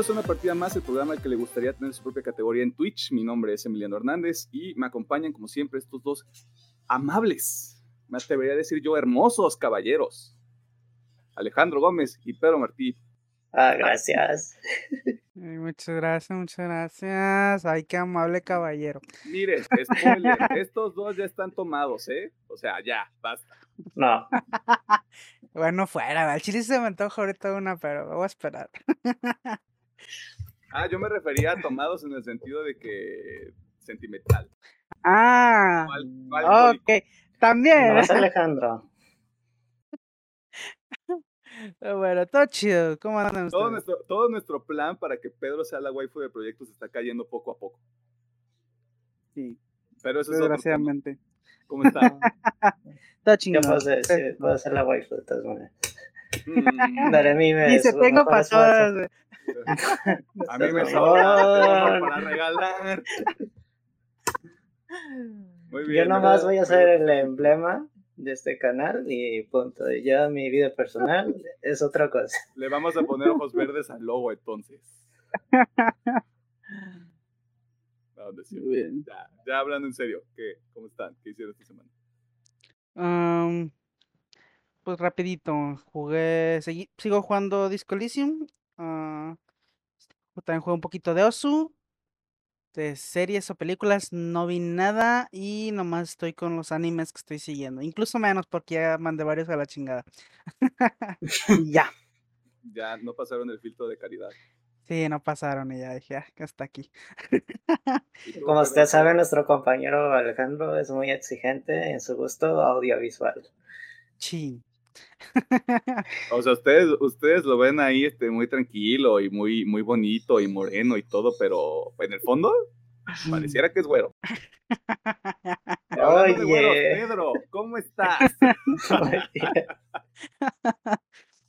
Bienvenidos a una partida más, el programa al que le gustaría tener su propia categoría en Twitch. Mi nombre es Emiliano Hernández y me acompañan, como siempre, estos dos amables, me atrevería a decir yo, hermosos caballeros. Alejandro Gómez y Pedro Martí. Ah, gracias. muchas gracias, muchas gracias. Ay, qué amable caballero. Mire, spoiler, estos dos ya están tomados, ¿eh? O sea, ya, basta. No. bueno, fuera, el chile se me antoja ahorita una, pero voy a esperar. ah, yo me refería a tomados en el sentido de que sentimental. Ah, ok. También. No es Alejandro. Bueno, todo chido. ¿Cómo andan todo nuestro, todo nuestro plan para que Pedro sea la waifu de proyectos está cayendo poco a poco. Sí. Pero eso Desgraciadamente. es ¿Cómo está? todo chido. Yo puedo ser, la waifu de todas maneras. Mm. Daré mi Y se tengo pasadas. A mí me sobra para regalar. Muy bien. Yo nomás voy a hacer el emblema de este canal y punto. Ya mi vida personal es otra cosa. Le vamos a poner ojos verdes al logo entonces. bien. Ya, ya, hablando en serio, ¿qué, ¿cómo están? ¿Qué hicieron esta semana? Pues rapidito, jugué, sigo jugando Disco Elysium, uh, también jugué un poquito de Osu, de series o películas no vi nada y nomás estoy con los animes que estoy siguiendo. Incluso menos porque ya mandé varios a la chingada. ya. Ya no pasaron el filtro de caridad. Sí, no pasaron y ya dije, ah, hasta aquí. Como usted sabe, nuestro compañero Alejandro es muy exigente en su gusto audiovisual. Sí. O sea, ustedes, ustedes lo ven ahí este, muy tranquilo y muy, muy bonito y moreno y todo, pero en el fondo pareciera que es güero. Oye. Pedro, ¿cómo estás?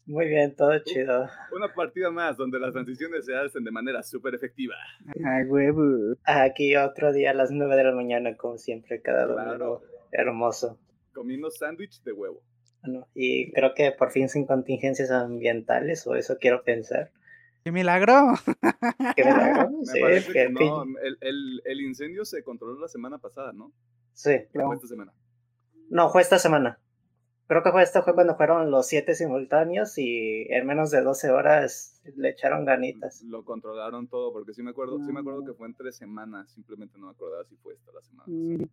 Muy bien, todo chido. Una partida más donde las transiciones se hacen de manera súper efectiva. Ay, huevo. Aquí otro día a las 9 de la mañana, como siempre, cada domingo. Hermoso. Comiendo sándwich de huevo y creo que por fin sin contingencias ambientales, o eso quiero pensar. ¡Qué milagro! ¡Qué milagro! sí, que no, el, el, el, incendio se controló la semana pasada, ¿no? Sí. fue esta semana? No, fue esta semana. Creo que fue esta fue cuando fueron los siete simultáneos y en menos de 12 horas le echaron ganitas. Lo controlaron todo, porque sí me acuerdo, sí me acuerdo que fue en tres semanas, simplemente no me acordaba si fue esta la semana. Mm.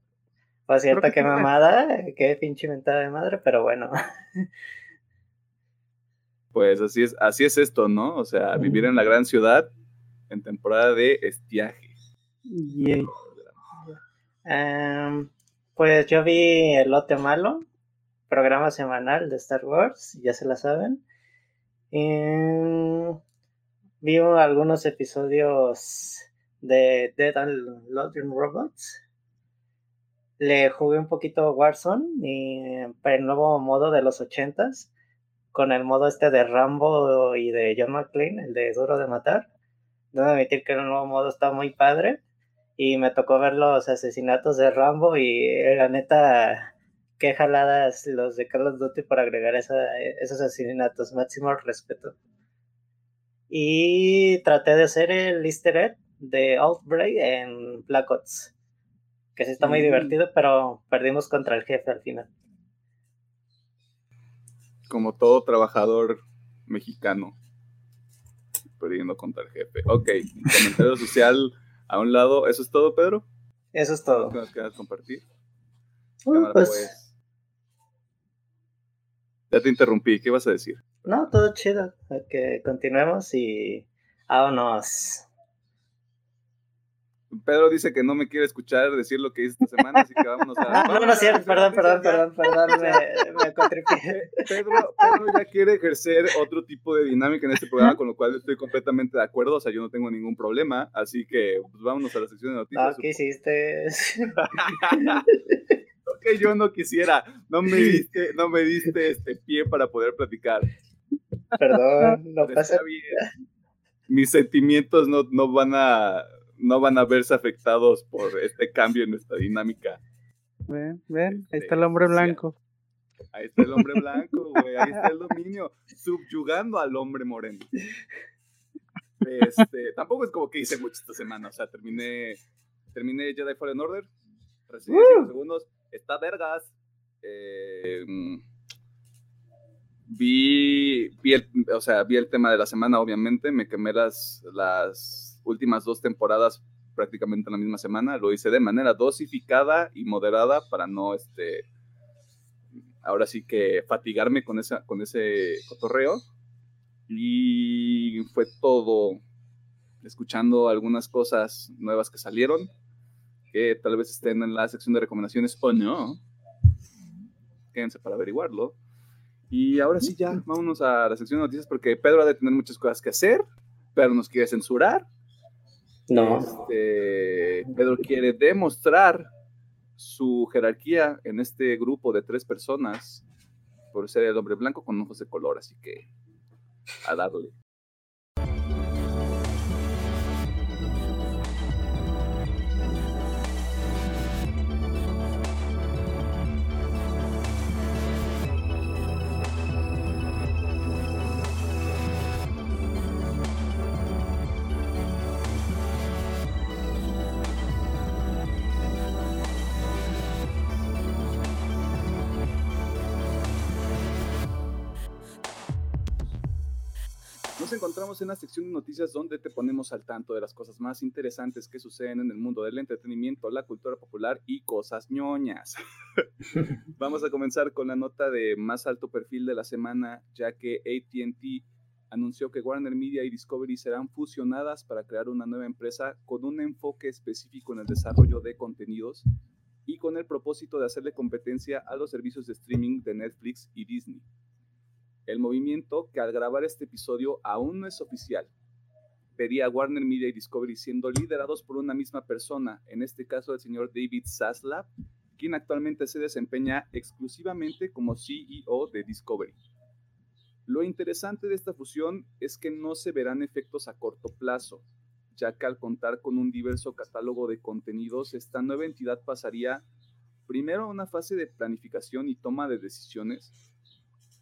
Por cierto, qué mamada, qué pinche mentada de madre, pero bueno. Pues así es, así es esto, ¿no? O sea, vivir en la gran ciudad en temporada de estiaje. Em, pues yo vi El Lote Malo, programa semanal de Star Wars, ya se la saben. vi algunos episodios de Dead and Loving Robots le jugué un poquito Warzone y para el nuevo modo de los ochentas con el modo este de Rambo y de John McClane, el de Duro de Matar. Debo admitir que el nuevo modo está muy padre y me tocó ver los asesinatos de Rambo y la neta, qué jaladas los de Carlos Duty por agregar esos asesinatos, máximo respeto. Y traté de hacer el easter egg de Outbreak en Black Ops que sí está muy divertido, pero perdimos contra el jefe al final. Como todo trabajador mexicano, perdiendo contra el jefe. Ok, comentario social a un lado. ¿Eso es todo, Pedro? Eso es todo. ¿Qué nos quieras compartir? Uh, pues... pues... Ya te interrumpí, ¿qué vas a decir? No, todo chido. Que continuemos y vámonos. Pedro dice que no me quiere escuchar decir lo que hice esta semana, así que vámonos a. Ah, no, no, cierto, perdón, perdón, perdón, perdón, me, me Pedro, Pedro ya quiere ejercer otro tipo de dinámica en este programa, con lo cual estoy completamente de acuerdo, o sea, yo no tengo ningún problema, así que pues, vámonos a la sección de noticias. Ah, ¿qué hiciste? que yo no quisiera, no me diste, no me diste este pie para poder platicar. Perdón, no pasa bien. Mis sentimientos no, no van a no van a verse afectados por este cambio en nuestra dinámica. Ven, ven, ahí está el hombre blanco. Ahí está el hombre blanco, güey, ahí está el dominio, subyugando al hombre moreno. Este, tampoco es como que hice mucho esta semana. O sea, terminé, terminé Jedi Fallen Order. Recibí segundos. Está vergas. Eh, vi, vi, el, o sea, vi el tema de la semana, obviamente. Me quemé las, las últimas dos temporadas prácticamente en la misma semana. Lo hice de manera dosificada y moderada para no, este, ahora sí que fatigarme con, esa, con ese cotorreo. Y fue todo escuchando algunas cosas nuevas que salieron, que tal vez estén en la sección de recomendaciones o no. Quédense para averiguarlo. Y ahora sí, ya, vámonos a la sección de noticias porque Pedro ha de tener muchas cosas que hacer, pero nos quiere censurar. No. Este, Pedro quiere demostrar su jerarquía en este grupo de tres personas por ser el hombre blanco con ojos de color, así que a darle. Encontramos en la sección de noticias donde te ponemos al tanto de las cosas más interesantes que suceden en el mundo del entretenimiento, la cultura popular y cosas ñoñas. Vamos a comenzar con la nota de más alto perfil de la semana, ya que ATT anunció que Warner Media y Discovery serán fusionadas para crear una nueva empresa con un enfoque específico en el desarrollo de contenidos y con el propósito de hacerle competencia a los servicios de streaming de Netflix y Disney el movimiento que al grabar este episodio aún no es oficial. Pedía a Warner Media y Discovery siendo liderados por una misma persona, en este caso el señor David Zaslav, quien actualmente se desempeña exclusivamente como CEO de Discovery. Lo interesante de esta fusión es que no se verán efectos a corto plazo, ya que al contar con un diverso catálogo de contenidos, esta nueva entidad pasaría primero a una fase de planificación y toma de decisiones,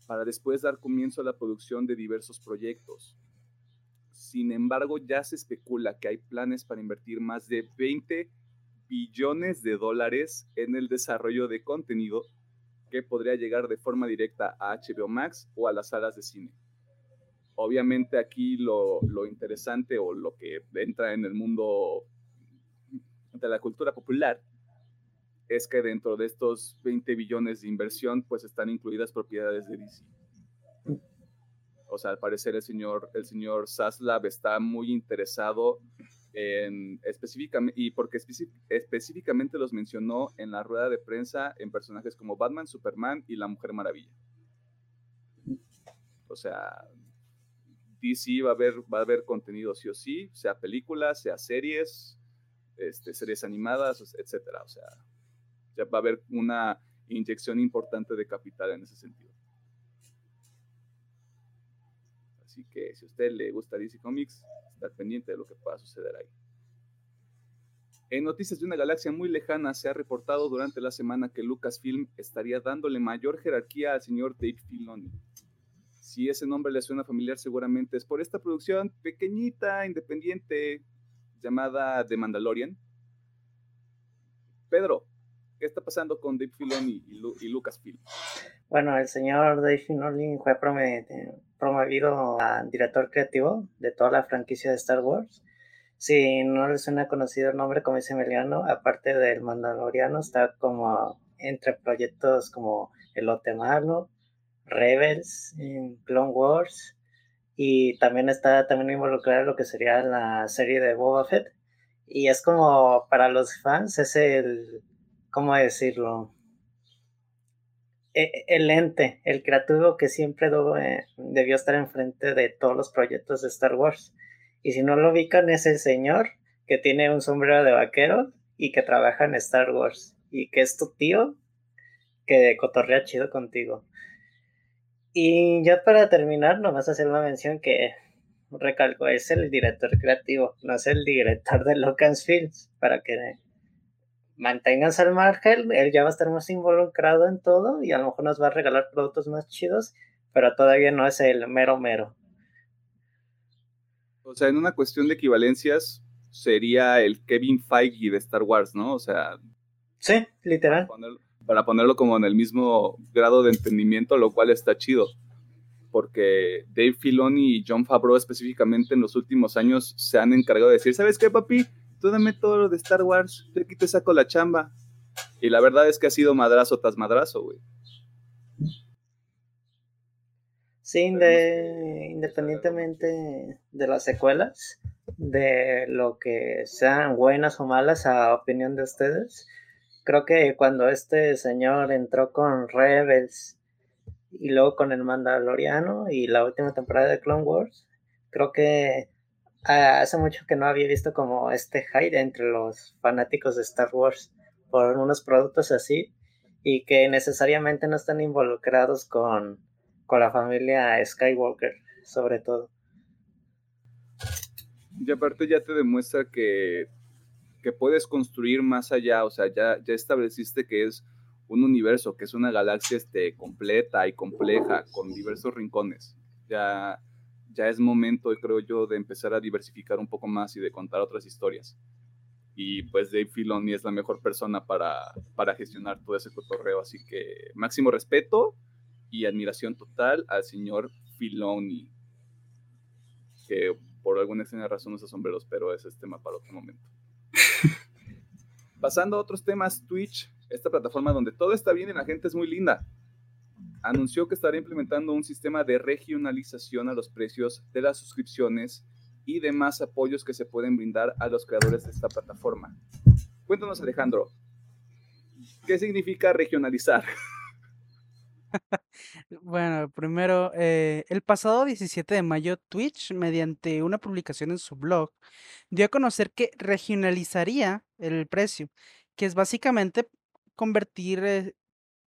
para después dar comienzo a la producción de diversos proyectos. Sin embargo, ya se especula que hay planes para invertir más de 20 billones de dólares en el desarrollo de contenido que podría llegar de forma directa a HBO Max o a las salas de cine. Obviamente aquí lo, interesante o lo que entra en el mundo de la cultura popular es que dentro de estos 20 billones de inversión, pues están incluidas propiedades de DC. O sea, al parecer el señor, el señor Saslav está muy interesado en específicamente, y porque específicamente los mencionó en la rueda de prensa en personajes como Batman, Superman y la Mujer Maravilla. O sea, DC va a haber, va a haber contenido sí o sí, sea películas, sea series, este, series animadas, etcétera. O sea, ya va a haber una inyección importante de capital en ese sentido. Así que si a usted le gusta DC Comics, está pendiente de lo que pueda suceder ahí. En noticias de una galaxia muy lejana se ha reportado durante la semana que Lucasfilm estaría dándole mayor jerarquía al señor Dave Filoni. Si ese nombre le suena familiar, seguramente es por esta producción pequeñita, independiente, llamada The Mandalorian. Pedro, ¿Qué está pasando con Dave Filoni y, Lucasfilm? Bueno, el señor Dave Filoni fue promovido a director creativo de toda la franquicia de Star Wars. Si no les suena conocido el nombre, como dice Emiliano, aparte del Mandaloriano, está como entre proyectos como El Malo, Rebels, Clone Wars, y también está también involucrado en lo que sería la serie de Boba Fett. Y es como para los fans, es el ¿cómo decirlo? E, el ente, el creativo que siempre eh, debió estar enfrente de todos los proyectos de Star Wars. Y si no lo ubican, es el señor que tiene un sombrero de vaquero y que trabaja en Star Wars. Y que es tu tío que cotorrea chido contigo. Y ya para terminar, nomás hacer una mención que recalco, es el director creativo, no es el director de Lucasfilm, para que manténganse al margen, él ya va a estar más involucrado en todo y a lo mejor nos va a regalar productos más chidos, pero todavía no es el mero mero. O sea, en una cuestión de equivalencias, sería el Kevin Feige de Star Wars, ¿no? O sea. Sí, literal. Para ponerlo, como en el mismo grado de entendimiento, lo cual está chido. Porque Dave Filoni y John Favreau específicamente en los últimos años se han encargado de decir, ¿sabes qué, papi? Tú dame todo lo de Star Wars, yo aquí te saco la chamba. Y la verdad es que ha sido madrazo tras madrazo, güey. Sí, independientemente de las secuelas, de lo que sean buenas o malas a opinión de ustedes, creo que cuando este señor entró con Rebels y luego con el Mandaloriano y la última temporada de Clone Wars, creo que ah, hace mucho que no había visto como este hype entre los fanáticos de Star Wars por unos productos así y que necesariamente no están involucrados con, con la familia Skywalker, sobre todo. Y aparte ya te demuestra que, que puedes construir más allá, o sea, ya, ya estableciste que es un universo, que es una galaxia este, completa y compleja, con diversos rincones. Ya, ya es momento, creo yo, de empezar a diversificar un poco más y de contar otras historias. Y pues Dave Filoni es la mejor persona para, para gestionar todo ese cotorreo. Así que máximo respeto y admiración total al señor Filoni. Que por alguna extraña razón usa sombreros, pero ese es tema para otro momento. Pasando a otros temas, Twitch, esta plataforma donde todo está bien y la gente es muy linda, anunció que estará implementando un sistema de regionalización a los precios de las suscripciones y demás apoyos que se pueden brindar a los creadores de esta plataforma. Cuéntanos, Alejandro, ¿qué significa regionalizar? Bueno, primero, eh, el pasado 17 de mayo, Twitch, mediante una publicación en su blog, dio a conocer que regionalizaría el precio, que es básicamente convertir,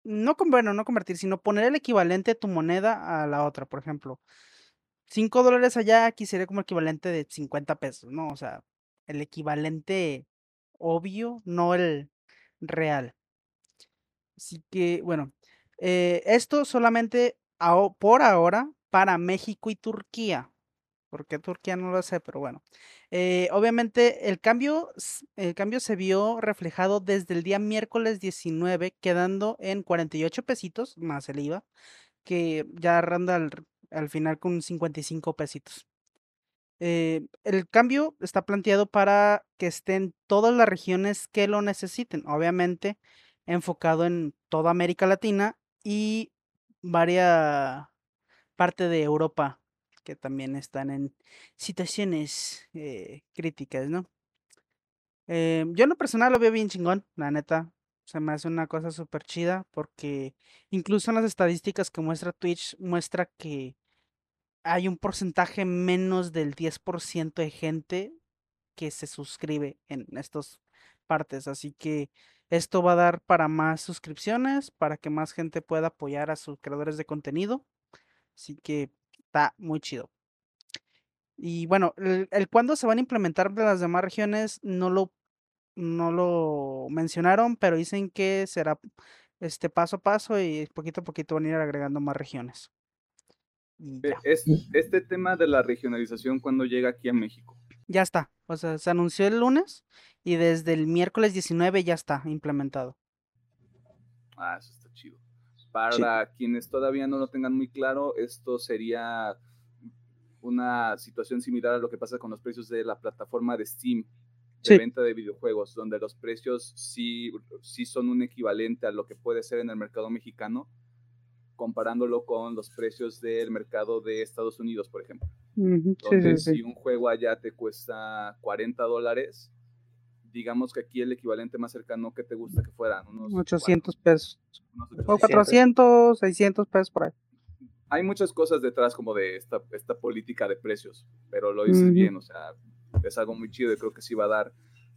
no, convertir, sino poner el equivalente de tu moneda a la otra. Por ejemplo, 5 dólares allá, aquí sería como equivalente de 50 pesos, ¿no? O sea, el equivalente obvio, no el real. Así que, bueno, eh, esto solamente por ahora para México y Turquía. Porque Turquía no lo sé, pero bueno. Eh, obviamente el cambio, el cambio se vio reflejado desde el día miércoles 19, quedando en 48 pesitos más el IVA, que ya ronda al, final con 55 pesitos. Eh, el cambio está planteado para que estén todas las regiones que lo necesiten, obviamente enfocado en toda América Latina y varias parte de Europa que también están en situaciones eh, críticas, ¿no? Eh, yo en lo personal lo veo bien chingón, la neta. Se me hace una cosa súper chida porque incluso en las estadísticas que muestra Twitch muestra que hay un porcentaje menos del 10% de gente que se suscribe en estas partes. Así que esto va a dar para más suscripciones, para que más gente pueda apoyar a sus creadores de contenido. Así que está muy chido. Y bueno, el, cuándo se van a implementar las demás regiones no lo, no lo mencionaron, pero dicen que será este paso a paso y poquito a poquito van a ir agregando más regiones. este tema de la regionalización, ¿cuándo llega aquí a México? Ya está. O sea, se anunció el lunes y desde el miércoles 19 ya está implementado. Ah, eso está Para quienes todavía no lo tengan muy claro, esto sería una situación similar a lo que pasa con los precios de la plataforma de Steam de venta de videojuegos, donde los precios sí, sí son un equivalente a lo que puede ser en el mercado mexicano, comparándolo con los precios del mercado de Estados Unidos, por ejemplo. Entonces, si un juego allá te cuesta 40 dólares, digamos que aquí el equivalente más cercano que te gusta que fueran unos 800 pesos. O 400, 600 pesos por ahí. Hay muchas cosas detrás como de esta, esta política de precios, pero lo dices bien, o sea, es algo muy chido y creo que sí va a dar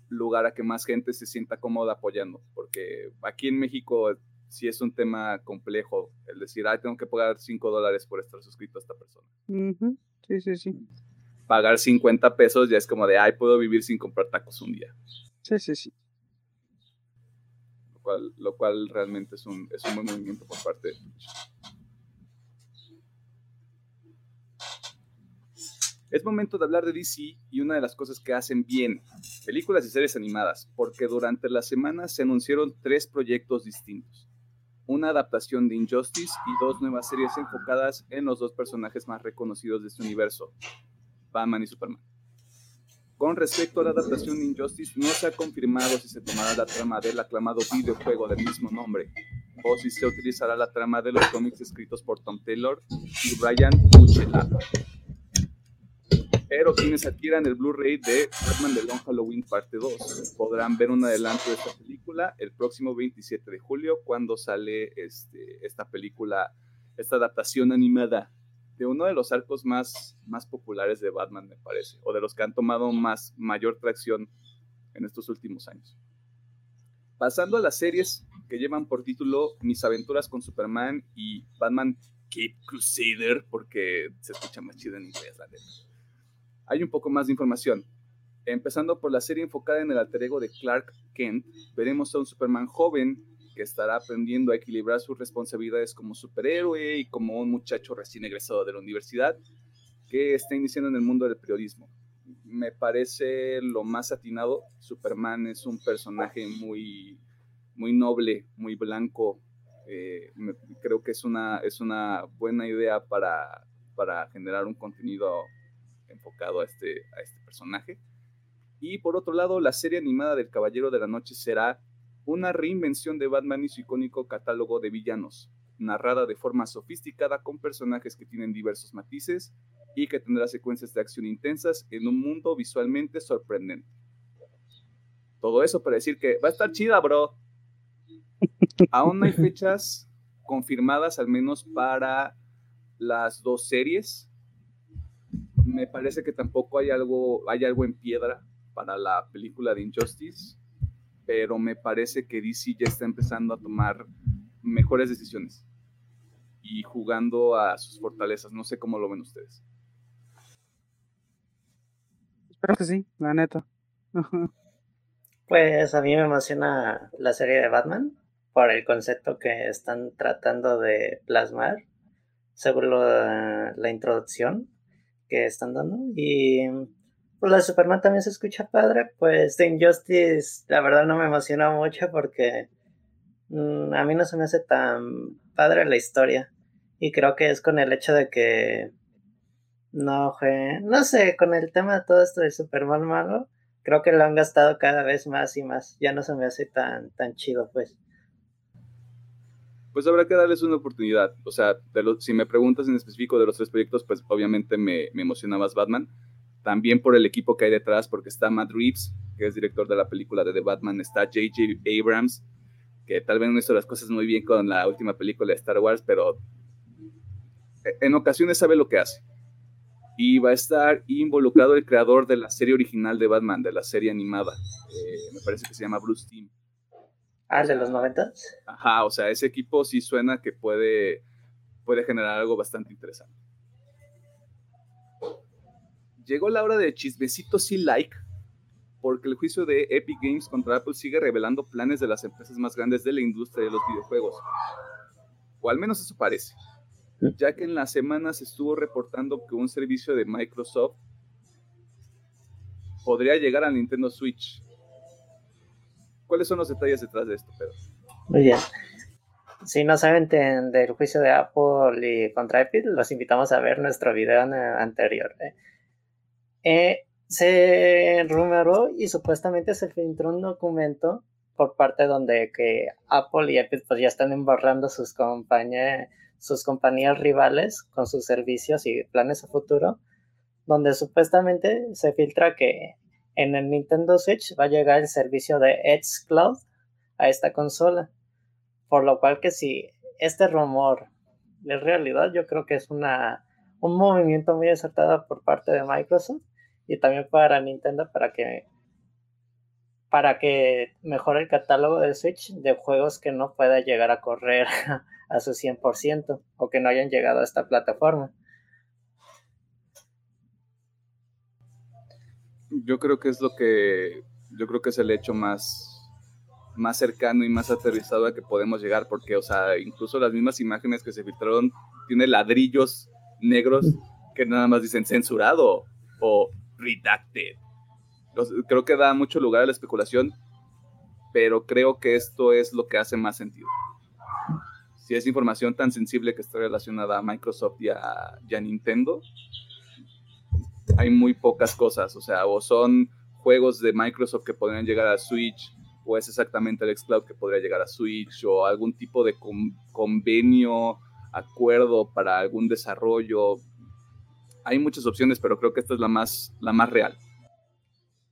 lugar a que más gente se sienta cómoda apoyando, porque aquí en México sí es un tema complejo el decir, ay, tengo que pagar 5 dólares por estar suscrito a esta persona. Sí, sí, sí. Pagar 50 pesos ya es como de, ay, puedo vivir sin comprar tacos un día. Sí, sí, sí. Lo cual, lo cual realmente es un, es un buen movimiento por parte de Twitch. Es momento de hablar de DC y una de las cosas que hacen bien, películas y series animadas, porque durante la semana se anunciaron tres proyectos distintos. Una adaptación de Injustice y dos nuevas series enfocadas en los dos personajes más reconocidos de este universo, Batman y Superman. Con respecto a la adaptación de Injustice, no se ha confirmado si se tomará la trama del aclamado videojuego del mismo nombre, o si se utilizará la trama de los cómics escritos por Tom Taylor y Brian Buchela. Pero quienes adquieran el Blu-ray de Batman The Long Halloween parte 2 podrán ver un adelanto de esta película el próximo 27 de julio cuando sale este, esta película, esta adaptación animada de uno de los arcos más, más populares de Batman, me parece, o de los que han tomado más mayor tracción en estos últimos años. Pasando a las series que llevan por título Mis aventuras con Superman y Batman Cape Crusader, porque se escucha más chido en inglés, la neta. Hay un poco más de información. Empezando por la serie enfocada en el alter ego de Clark Kent, veremos a un Superman joven que estará aprendiendo a equilibrar sus responsabilidades como superhéroe y como un muchacho recién egresado de la universidad que está iniciando en el mundo del periodismo. Me parece lo más atinado. Superman es un personaje muy, muy noble, muy blanco. Eh, creo que es una, es una buena idea para, para generar un contenido enfocado a este, a este personaje. Y por otro lado, la serie animada del Caballero de la Noche será una reinvención de Batman y su icónico catálogo de villanos, narrada de forma sofisticada con personajes que tienen diversos matices y que tendrá secuencias de acción intensas en un mundo visualmente sorprendente. Todo eso para decir que va a estar chida, bro. Aún no hay fechas confirmadas, al menos para las dos series. Me parece que tampoco hay algo, hay algo en piedra para la película de Injustice pero me parece que DC ya está empezando a tomar mejores decisiones y jugando a sus fortalezas. No sé cómo lo ven ustedes. Espero que sí, la neta. pues a mí me emociona la serie de Batman por el concepto que están tratando de plasmar según la introducción que están dando y pues la Superman también se escucha padre. Pues The Injustice, la verdad no me emociona mucho porque mm, a mí no se me hace tan padre la historia. Y creo que es con el hecho de que. No, no sé, con el tema de todo esto de Superman malo, creo que lo han gastado cada vez más y más. Ya no se me hace tan, tan chido, pues. Pues habrá que darles una oportunidad. O sea, si me preguntas en específico de los tres proyectos, pues obviamente me, me emociona más Batman también por el equipo que hay detrás, porque está Matt Reeves, que es director de la película de The Batman, está J.J. Abrams, que tal vez no hizo las cosas muy bien con la última película de Star Wars, pero en ocasiones sabe lo que hace. Y va a estar involucrado el creador de la serie original de Batman, de la serie animada. Eh, me parece que se llama Bruce Team. Ah, de los 90? Ajá, o sea, ese equipo sí suena que puede, puede generar algo bastante interesante llegó la hora de chismecitos y like, porque el juicio de Epic Games contra Apple sigue revelando planes de las empresas más grandes de la industria de los videojuegos. O al menos eso parece. Ya que en las semanas estuvo reportando que un servicio de Microsoft podría llegar a Nintendo Switch. ¿Cuáles son los detalles detrás de esto, Pedro? Muy bien. Si no saben del juicio de Apple y contra Epic, los invitamos a ver nuestro video anterior. ¿eh? Eh, se rumoró y supuestamente se filtró un documento por parte donde que Apple y Epic pues ya están embarrando sus compañías sus compañías rivales con sus servicios y planes a futuro, donde supuestamente se filtra que en el Nintendo Switch va a llegar el servicio de Edge Cloud a esta consola, por lo cual que si este rumor es realidad, yo creo que es una un movimiento muy acertado por parte de Microsoft y también para Nintendo para que para que mejore el catálogo de Switch de juegos que no pueda llegar a correr a su 100% o que no hayan llegado a esta plataforma. Yo creo que es lo que yo creo que es el hecho más más cercano y más aterrizado a que podemos llegar porque o sea, incluso las mismas imágenes que se filtraron tiene ladrillos negros que nada más dicen censurado o redacted. Creo que da mucho lugar a la especulación, pero creo que esto es lo que hace más sentido. Si es información tan sensible que está relacionada a Microsoft y a, Nintendo, hay muy pocas cosas, o sea, o son juegos de Microsoft que podrían llegar a Switch, o es exactamente el xCloud que podría llegar a Switch, o algún tipo de convenio, acuerdo para algún desarrollo. Hay muchas opciones, pero creo que esta es la más, la más real.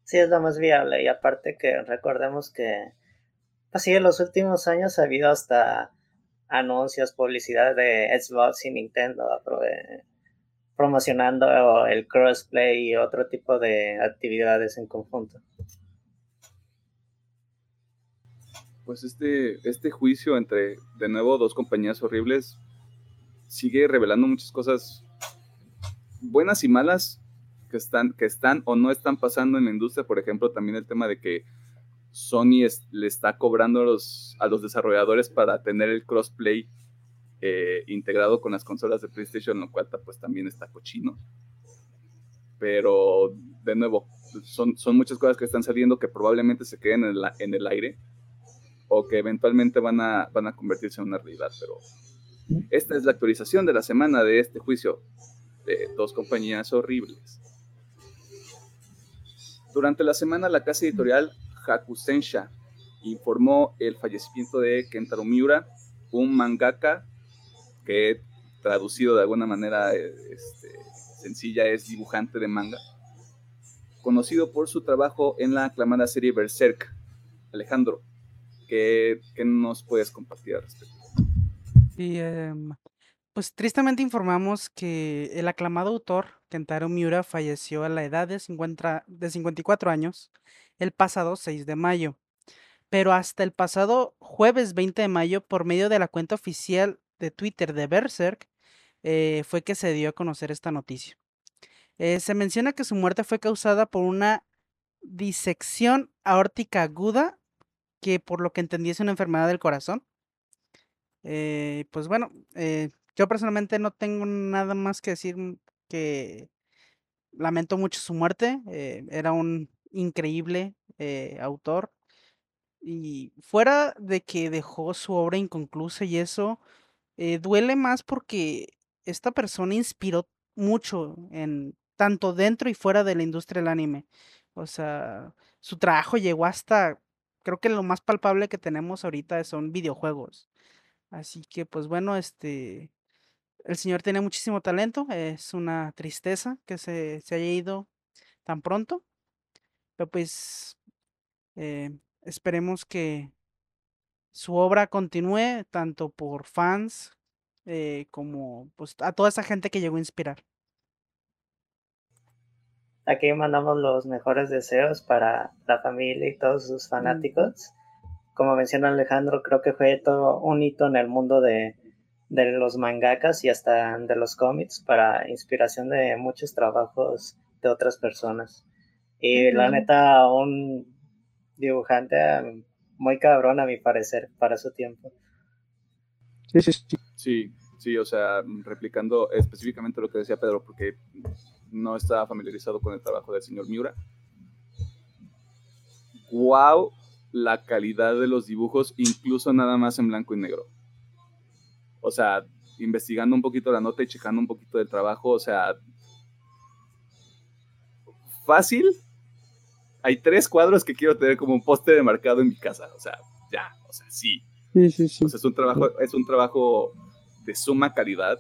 Sí, es la más viable, y aparte que recordemos que, así pues en los últimos años ha habido hasta anuncios, publicidad de Xbox y Nintendo promocionando el crossplay y otro tipo de actividades en conjunto. Pues este, este juicio entre, de nuevo, dos compañías horribles sigue revelando muchas cosas buenas y malas que están, que están o no están pasando en la industria. Por ejemplo, también el tema de que Sony le está cobrando a los, a los desarrolladores para tener el crossplay eh, integrado con las consolas de PlayStation, lo cual pues también está cochino. Pero de nuevo, son, son muchas cosas que están saliendo que probablemente se queden en, en el aire o que eventualmente van a, van a convertirse en una realidad. Pero esta es la actualización de la semana de este juicio de dos compañías horribles. Durante la semana, la casa editorial Hakusensha informó el fallecimiento de Kentaro Miura, un mangaka que traducido de alguna manera este, sencilla es dibujante de manga, conocido por su trabajo en la aclamada serie Berserk. Alejandro, ¿qué, nos puedes compartir al respecto? Em, pues tristemente informamos que el aclamado autor Kentaro Miura falleció a la edad de, 50, de 54 años el pasado 6 de mayo. Pero hasta el pasado jueves 20 de mayo, por medio de la cuenta oficial de Twitter de Berserk, eh, fue que se dio a conocer esta noticia. Eh, se menciona que su muerte fue causada por una disección aórtica aguda, que por lo que entendí es una enfermedad del corazón. Eh, pues bueno, yo personalmente no tengo nada más que decir que lamento mucho su muerte. era un increíble autor. Y fuera de que dejó su obra inconclusa y eso, eh, duele más porque esta persona inspiró mucho en tanto dentro y fuera de la industria del anime. O sea, su trabajo llegó hasta, creo que lo más palpable que tenemos ahorita son videojuegos. Así que, pues bueno, este, el señor tiene muchísimo talento. Es una tristeza que se, se haya ido tan pronto. Pero pues, eh, esperemos que su obra continúe tanto por fans eh, como pues, a toda esa gente que llegó a inspirar. Aquí mandamos los mejores deseos para la familia y todos sus fanáticos. Como menciona Alejandro, creo que fue todo un hito en el mundo de, de los mangakas y hasta de los cómics para inspiración de muchos trabajos de otras personas. Y la neta, un dibujante muy cabrón a mi parecer para su tiempo. Sí, sí, sí. Sí, sí, o sea, replicando específicamente lo que decía Pedro, porque no estaba familiarizado con el trabajo del señor Miura. ¡Wow! La calidad de los dibujos, incluso nada más en blanco y negro. O sea, investigando un poquito la nota y checando un poquito del trabajo, o sea, fácil hay tres cuadros que quiero tener como un poste de marcado en mi casa. O sea, ya, o sea, sí. Sí, sí, sí. O sea, es un trabajo, es un trabajo de suma calidad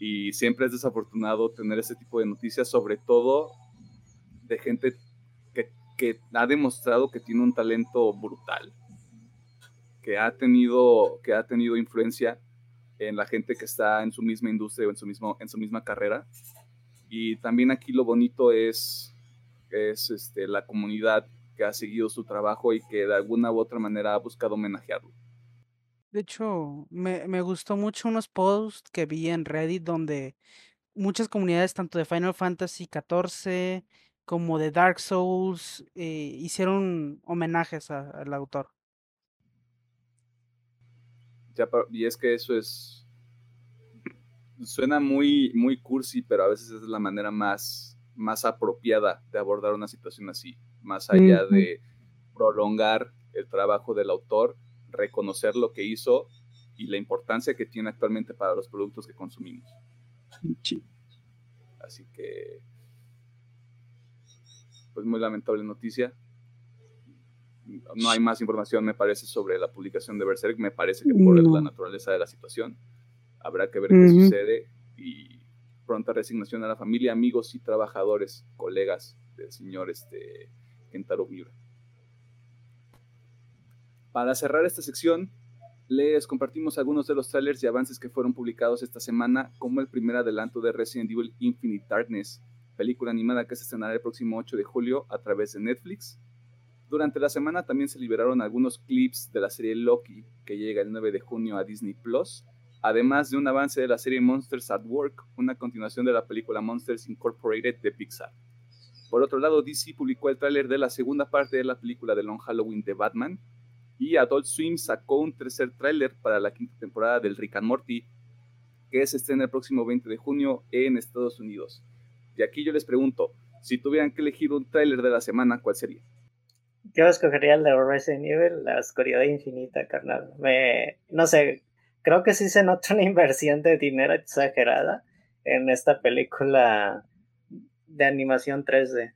y siempre es desafortunado tener ese tipo de noticias, sobre todo de gente que, que ha demostrado que tiene un talento brutal, que ha tenido, que ha tenido influencia en la gente que está en su misma industria o en su, mismo, en su misma carrera. Y también aquí lo bonito es es este, la comunidad que ha seguido su trabajo y que de alguna u otra manera ha buscado homenajearlo. De hecho, me, me gustó mucho unos posts que vi en Reddit donde muchas comunidades, tanto de Final Fantasy XIV como de Dark Souls, eh, hicieron homenajes al autor. Y es que eso es. Suena muy, muy cursi, pero a veces es la manera más más apropiada de abordar una situación así, más allá de prolongar el trabajo del autor, reconocer lo que hizo y la importancia que tiene actualmente para los productos que consumimos. Así que, pues muy lamentable noticia. No hay más información, me parece, sobre la publicación de Berserk. Me parece que por la naturaleza de la situación habrá que ver qué sucede y pronta resignación a la familia, amigos y trabajadores, colegas del señor este, Kentaro Miura. Para cerrar esta sección, les compartimos algunos de los trailers y avances que fueron publicados esta semana, como el primer adelanto de Resident Evil Infinite Darkness, película animada que se estrenará el próximo 8 de julio a través de Netflix. Durante la semana también se liberaron algunos clips de la serie Loki, que llega el 9 de junio a Disney Plus, además de un avance de la serie Monsters at Work, una continuación de la película Monsters Incorporated de Pixar. Por otro lado, DC publicó el tráiler de la segunda parte de la película de Long Halloween de Batman, y Adult Swim sacó un tercer tráiler para la quinta temporada del Rick and Morty, que se estrena el próximo 20 de junio en Estados Unidos. Y aquí yo les pregunto, si tuvieran que elegir un tráiler de la semana, ¿cuál sería? Yo escogería el de Resident Evil, la oscuridad infinita, carnal. Me, no sé, creo que sí se nota una inversión de dinero exagerada en esta película de animación 3D.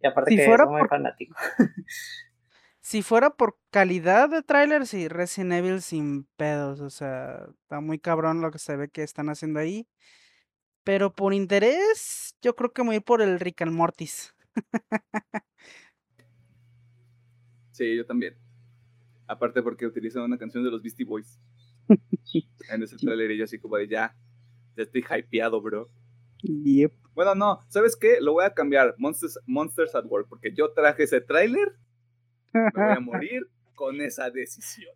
Y aparte que soy muy fanático. Si fuera por calidad de tráiler, sí, Resident Evil sin pedos, o sea, está muy cabrón lo que se ve que están haciendo ahí. Pero por interés, yo creo que voy por el Rick and Mortis. Sí, yo también. Aparte porque utilizan una canción de los Beastie Boys. en ese tráiler y yo así como de ya, ya estoy hypeado, bro. Yep. Bueno, no, ¿sabes qué? Lo voy a cambiar, Monsters, Monsters at Work, porque yo traje ese tráiler me voy a morir con esa decisión.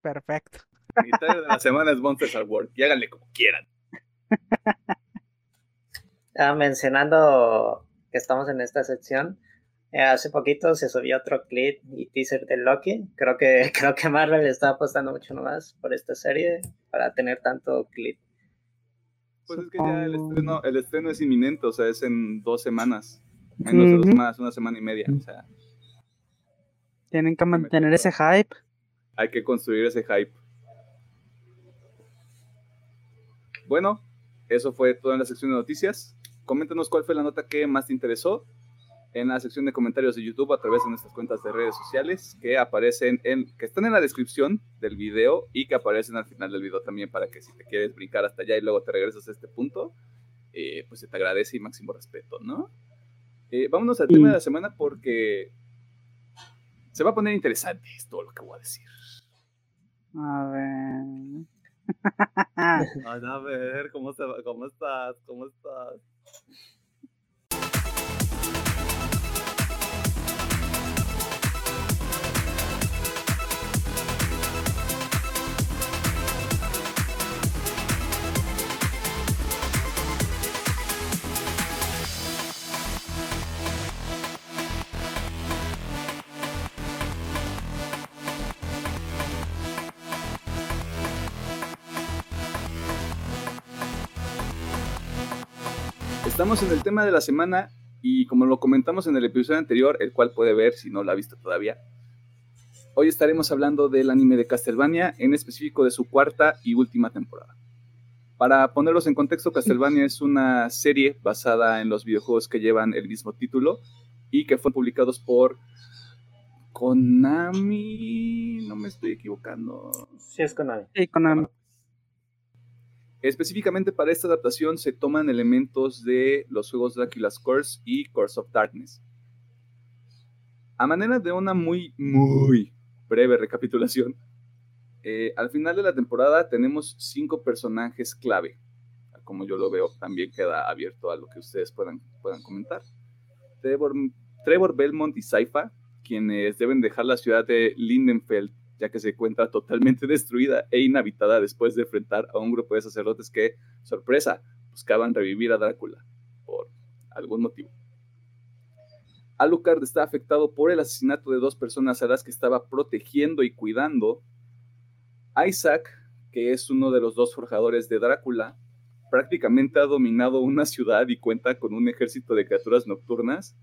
Perfecto. Mi de la semana es Monsters at Work y háganle como quieran. Ah, mencionando que estamos en esta sección, hace poquito se subió otro clip y teaser de Loki. Creo que, creo que Marvel está apostando mucho más por esta serie para tener tanto clip. Pues es que ya el estreno, el estreno es inminente, o sea, es en dos semanas. Menos de dos semanas, una semana y media. O sea, tienen que mantener ese hype. Hay que construir ese hype. Bueno, eso fue todo en la sección de noticias. Coméntanos cuál fue la nota que más te interesó en la sección de comentarios de YouTube a través de nuestras cuentas de redes sociales que aparecen en, que están en la descripción del video y que aparecen al final del video también para que si te quieres brincar hasta allá y luego te regresas a este punto, eh, pues se te agradece y máximo respeto, ¿no? Eh, vámonos al tema de la semana porque se va a poner interesante esto lo que voy a decir. A ver. a ver, ¿cómo, se va? ¿cómo estás? ¿Cómo estás? Estamos en el tema de la semana y como lo comentamos en el episodio anterior, el cual puede ver si no lo ha visto todavía, hoy estaremos hablando del anime de Castlevania, en específico de su cuarta y última temporada. Para ponerlos en contexto, Castlevania es una serie basada en los videojuegos que llevan el mismo título y que fueron publicados por Konami. No me estoy equivocando. Sí, es Konami. Sí, Konami. Específicamente para esta adaptación se toman elementos de los juegos Dracula's Curse y Curse of Darkness. A manera de una muy, muy breve recapitulación, eh, al final de la temporada tenemos cinco personajes clave. Como yo lo veo, también queda abierto a lo que ustedes puedan, puedan comentar. Trevor, Trevor Belmont y Saifa, quienes deben dejar la ciudad de Lindenfeld ya que se encuentra totalmente destruida e inhabitada después de enfrentar a un grupo de sacerdotes que, sorpresa, buscaban revivir a Drácula por algún motivo. Alucard está afectado por el asesinato de dos personas a las que estaba protegiendo y cuidando. Isaac, que es uno de los dos forjadores de Drácula, prácticamente ha dominado una ciudad y cuenta con un ejército de criaturas nocturnas,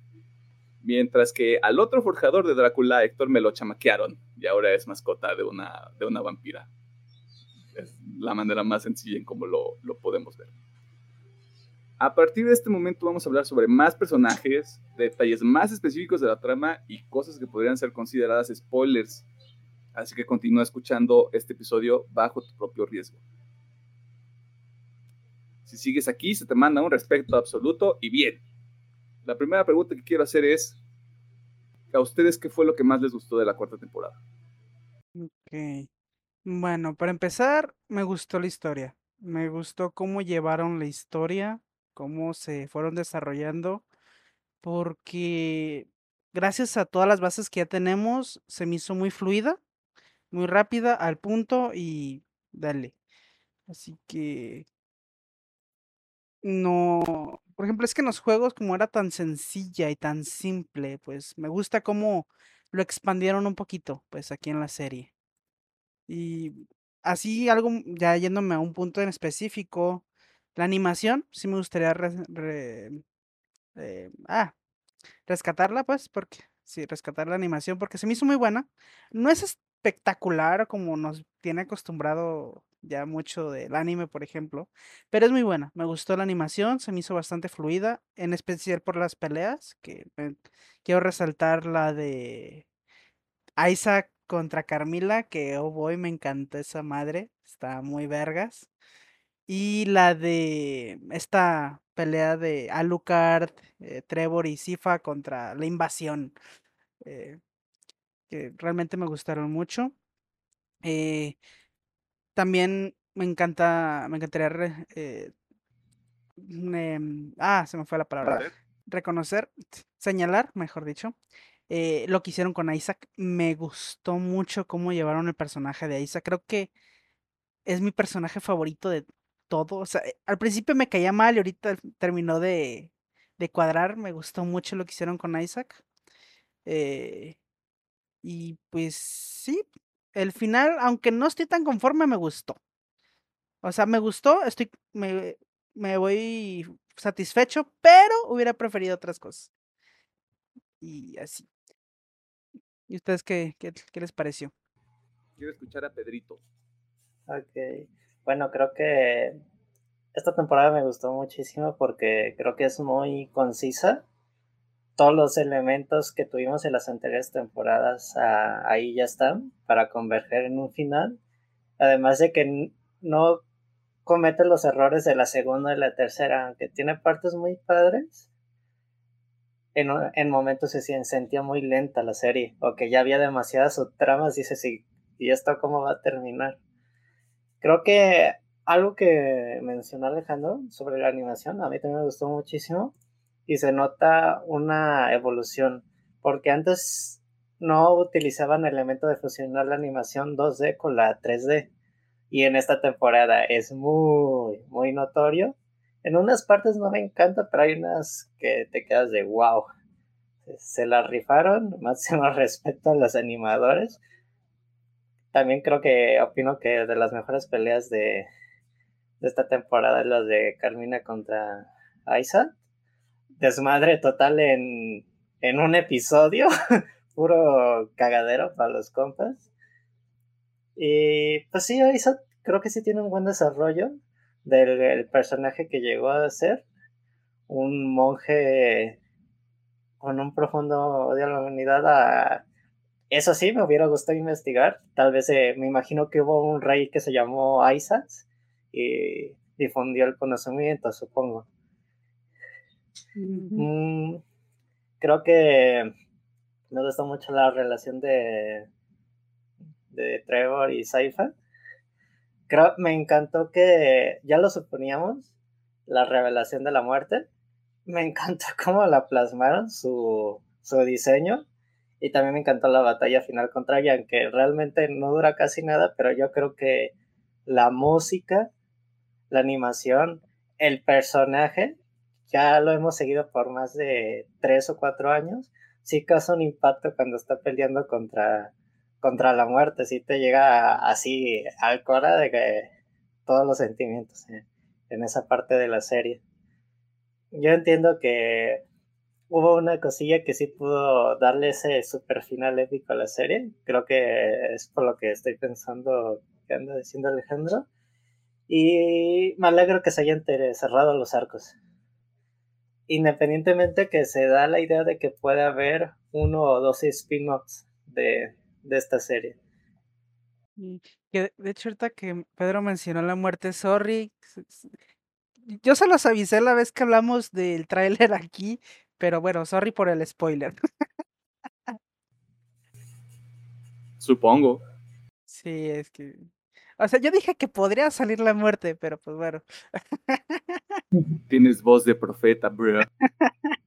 mientras que al otro forjador de Drácula, Héctor, me lo chamaquearon y ahora es mascota de una, de una vampira. Es la manera más sencilla en cómo lo, lo podemos ver. A partir de este momento vamos a hablar sobre más personajes, detalles más específicos de la trama y cosas que podrían ser consideradas spoilers. Así que continúa escuchando este episodio bajo tu propio riesgo. Si sigues aquí, se te manda un respeto absoluto y bien. La primera pregunta que quiero hacer es, ¿a ustedes qué fue lo que más les gustó de la cuarta temporada? Ok. Bueno, para empezar, me gustó la historia. Me gustó cómo llevaron la historia, cómo se fueron desarrollando, porque gracias a todas las bases que ya tenemos, se me hizo muy fluida, muy rápida, al punto y dale. Así que no, por ejemplo, es que en los juegos como era tan sencilla y tan simple, pues me gusta cómo lo expandieron un poquito, pues aquí en la serie. Y así algo, ya yéndome a un punto en específico, la animación, sí me gustaría eh, ah, rescatarla, pues, porque sí, rescatar la animación, porque se me hizo muy buena. No es espectacular como nos tiene acostumbrado ya mucho del anime, por ejemplo, pero es muy buena. Me gustó la animación, se me hizo bastante fluida, en especial por las peleas, que quiero resaltar la de Isaac contra Carmila, que oh boy, me encantó esa madre, está muy vergas. Y la de esta pelea de Alucard, eh, Trevor y Sifa contra la invasión. Eh, que realmente me gustaron mucho. Eh, también me encanta, me encantaría em, ah, se me fue la palabra. Reconocer, señalar, mejor dicho, lo que hicieron con Isaac. Me gustó mucho cómo llevaron el personaje de Isaac. Creo que es mi personaje favorito de todo. O sea, eh, al principio me caía mal y ahorita terminó de, de cuadrar. Me gustó mucho lo que hicieron con Isaac. Eh, y pues sí, el final, aunque no estoy tan conforme, me gustó. O sea, me gustó, estoy, me, me voy satisfecho, pero hubiera preferido otras cosas. Y así. ¿Y ustedes qué, qué, qué les pareció? Quiero escuchar a Pedrito. Ok. Bueno, creo que esta temporada me gustó muchísimo porque creo que es muy concisa. Todos los elementos que tuvimos en las anteriores temporadas ah, ahí ya están para converger en un final. Además de que no comete los errores de la segunda y la tercera, aunque tiene partes muy padres. En, en momentos se sentía muy lenta la serie, o que ya había demasiadas tramas, dice, sí, ¿y esto cómo va a terminar? Creo que algo que mencionó Alejandro sobre la animación, a mí también me gustó muchísimo y se nota una evolución, porque antes no utilizaban el elemento de fusionar la animación 2D con la 3D y en esta temporada es muy, muy notorio. En unas partes no me encanta, pero hay unas que te quedas de wow. Se la rifaron, máximo respeto a los animadores también creo que opino que de las mejores peleas de, esta temporada es la de Carmina contra Aiza. Desmadre total en, un episodio. Puro cagadero para los compas. Y pues sí, creo que sí tiene un buen desarrollo del personaje que llegó a ser. Un monje con un profundo odio a la humanidad eso sí, me hubiera gustado investigar. Tal vez eh, me imagino que hubo un rey que se llamó Isaac y difundió el conocimiento, supongo. Mm, creo que me gustó mucho la relación de, de Trevor y Saifa. Creo, me encantó que ya lo suponíamos, la revelación de la muerte. Me encantó cómo la plasmaron, su, su diseño y también me encantó la batalla final contra Jan, que realmente no dura casi nada, pero yo creo que la música, la animación, el personaje, ya lo hemos seguido por más de tres o cuatro años, sí causa un impacto cuando está peleando contra, contra la muerte, sí te llega así al cora de que todos los sentimientos. ¿eh? en esa parte de la serie. Yo entiendo que hubo una cosilla que sí pudo darle ese super final épico a la serie. Creo que es por lo que estoy pensando que anda diciendo Alejandro. Y me alegro que se hayan cerrado los arcos. Independientemente que se da la idea de que puede haber uno o dos spin-offs de, de esta serie. Que de hecho, ahorita que Pedro mencionó la muerte, sorry. Yo se los avisé la vez que hablamos del tráiler aquí, pero bueno, sorry por el spoiler. Supongo. Sí, es que. O sea, yo dije que podría salir la muerte, pero pues bueno. Tienes voz de profeta, bro.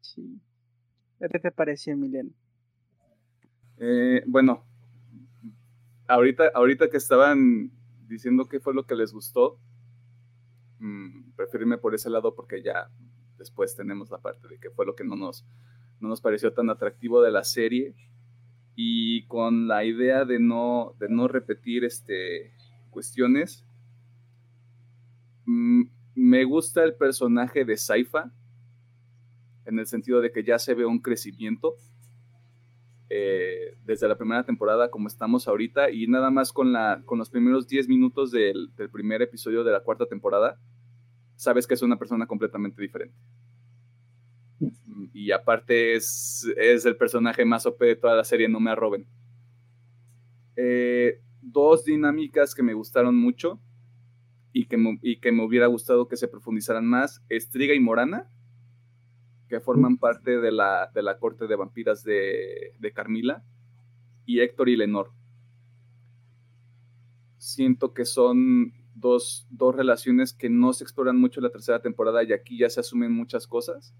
Sí. ¿Qué te pareció, Emiliano? Eh, bueno, ahorita, ahorita que estaban diciendo qué fue lo que les gustó, mmm, preferirme por ese lado porque ya después tenemos la parte de qué fue lo que no nos, no nos pareció tan atractivo de la serie y con la idea de no, de no repetir este, cuestiones. Mmm, me gusta el personaje de Saifa en el sentido de que ya se ve un crecimiento eh, desde la primera temporada como estamos ahorita y nada más con, la, con los primeros 10 minutos del, del, primer episodio de la cuarta temporada, sabes que es una persona completamente diferente. Y aparte es, es el personaje más OP de toda la serie, no me arroben. Eh, dos dinámicas que me gustaron mucho y que, me, y que me hubiera gustado que se profundizaran más, Estriga y Morana que forman parte de la, de la corte de vampiras de, de Carmila, y Héctor y Lenor. Siento que son dos, dos, relaciones que no se exploran mucho en la tercera temporada y aquí ya se asumen muchas cosas.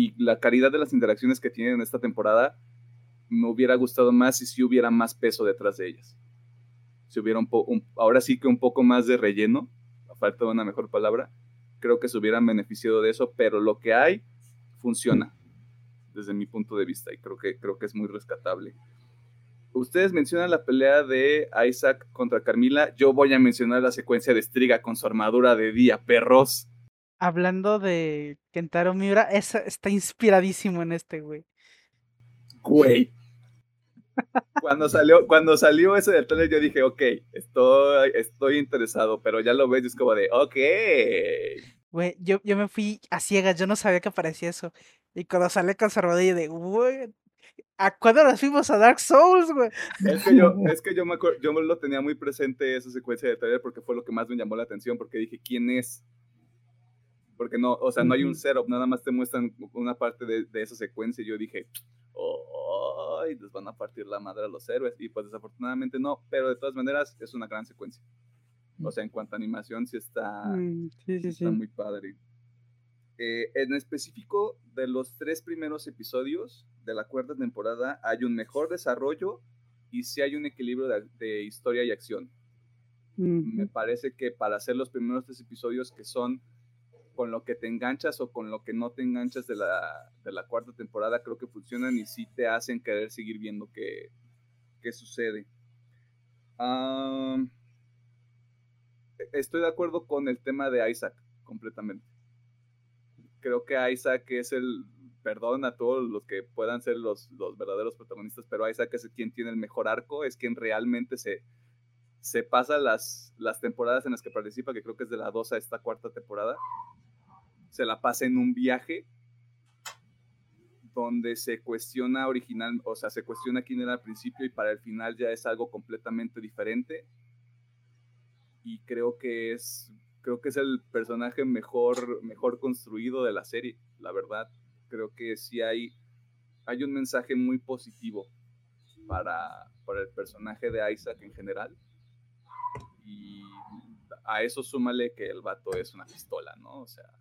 Y la calidad de las interacciones que tienen en esta temporada me hubiera gustado más si hubiera más peso detrás de ellas. Si hubiera un ahora sí que un poco más de relleno, a falta de una mejor palabra, creo que se hubieran beneficiado de eso, pero lo que hay funciona desde mi punto de vista y creo que, creo que es muy rescatable. Ustedes mencionan la pelea de Isaac contra Carmila, yo voy a mencionar la secuencia de Striga con su armadura de día, perros. Hablando de Kentaro Miura, está inspiradísimo en este, güey. Güey. Cuando salió, cuando salió ese del trailer, yo dije, ok, estoy, estoy interesado, pero ya lo ves y es como de, ok. Güey, yo, yo me fui a ciegas, yo no sabía que aparecía eso. Y cuando sale con su rodilla de, güey, ¿a cuándo nos fuimos a Dark Souls, güey? Es que yo, es que yo me acuerdo, yo lo tenía muy presente esa secuencia de trailer porque fue lo que más me llamó la atención, porque dije, ¿quién es? Porque no, o sea, no hay un setup, nada más te muestran una parte de, de esa secuencia y yo dije, oh, y les van a partir la madre a los héroes. Y pues desafortunadamente no, pero de todas maneras es una gran secuencia. O sea, en cuanto a animación sí está, mm, sí, sí, está muy padre. Eh, en específico, de los tres primeros episodios de la cuarta temporada, hay un mejor desarrollo y sí hay un equilibrio de, de historia y acción. Mm. Me parece que para hacer los primeros tres episodios que son con lo que te enganchas o con lo que no te enganchas de la, de la cuarta temporada, creo que funcionan y sí te hacen querer seguir viendo qué, qué sucede. Estoy de acuerdo con el tema de Isaac, completamente. Creo que Isaac es el, perdón a todos los que puedan ser los, los verdaderos protagonistas, pero Isaac es quien tiene el mejor arco, es quien realmente se, se pasa las, las temporadas en las que participa, que creo que es de la 2 a esta cuarta temporada, se la pasa en un viaje donde se cuestiona original, o sea, se cuestiona quién era al principio y para el final ya es algo completamente diferente. Y creo que es, creo que es el personaje mejor, mejor construido de la serie, la verdad. Creo que sí hay, hay un mensaje muy positivo para, para el personaje de Isaac en general. Y a eso súmale que el vato es una pistola, ¿no? O sea,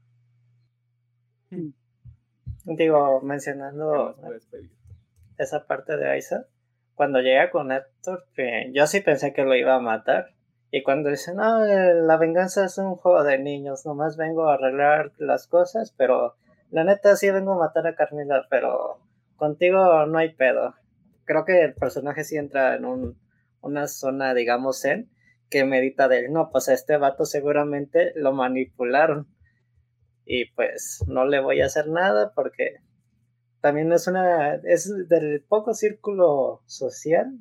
Digo, mencionando esa parte de Isaac, cuando llega con Héctor, que yo sí pensé que lo iba a matar. Y cuando dice, no, la venganza es un juego de niños, nomás vengo a arreglar las cosas, pero la neta sí vengo a matar a Carmila, pero contigo no hay pedo. Creo que el personaje sí entra en un, una zona, digamos, zen. que medita de él. No, pues a este vato seguramente lo manipularon. Y pues no le voy a hacer nada porque también es una, es del poco círculo social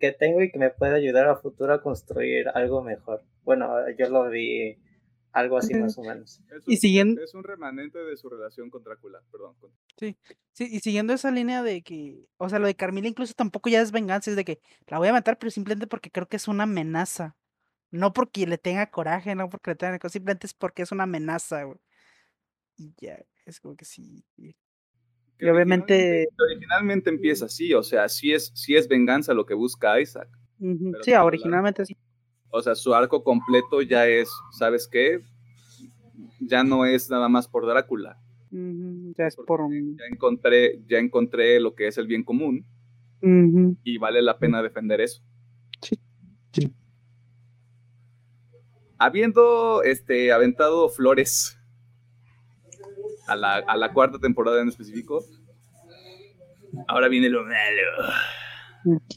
que tengo y que me puede ayudar a futuro a construir algo mejor. Bueno, yo lo vi algo así más o menos. y siguiendo... Es un remanente de su relación con Drácula, perdón. Sí, sí, y siguiendo esa línea de que, o sea, lo de Carmila incluso tampoco ya es venganza, es de que la voy a matar, pero simplemente porque creo que es una amenaza. No porque le tenga coraje, no porque le tenga simplemente es porque es una amenaza, güey. Y ya, es como que sí. Y obviamente. Originalmente, empieza así, o sea, sí es, sí es venganza lo que busca Isaac. Sí, originalmente sí. O sea, su arco completo ya es, ¿sabes qué? Ya no es nada más por Drácula. ya es por. Ya encontré, ya encontré lo que es el bien común. Y vale la pena defender eso. Sí. sí. Habiendo este, aventado flores a la, a la cuarta temporada en específico. Ahora viene lo malo. Ok.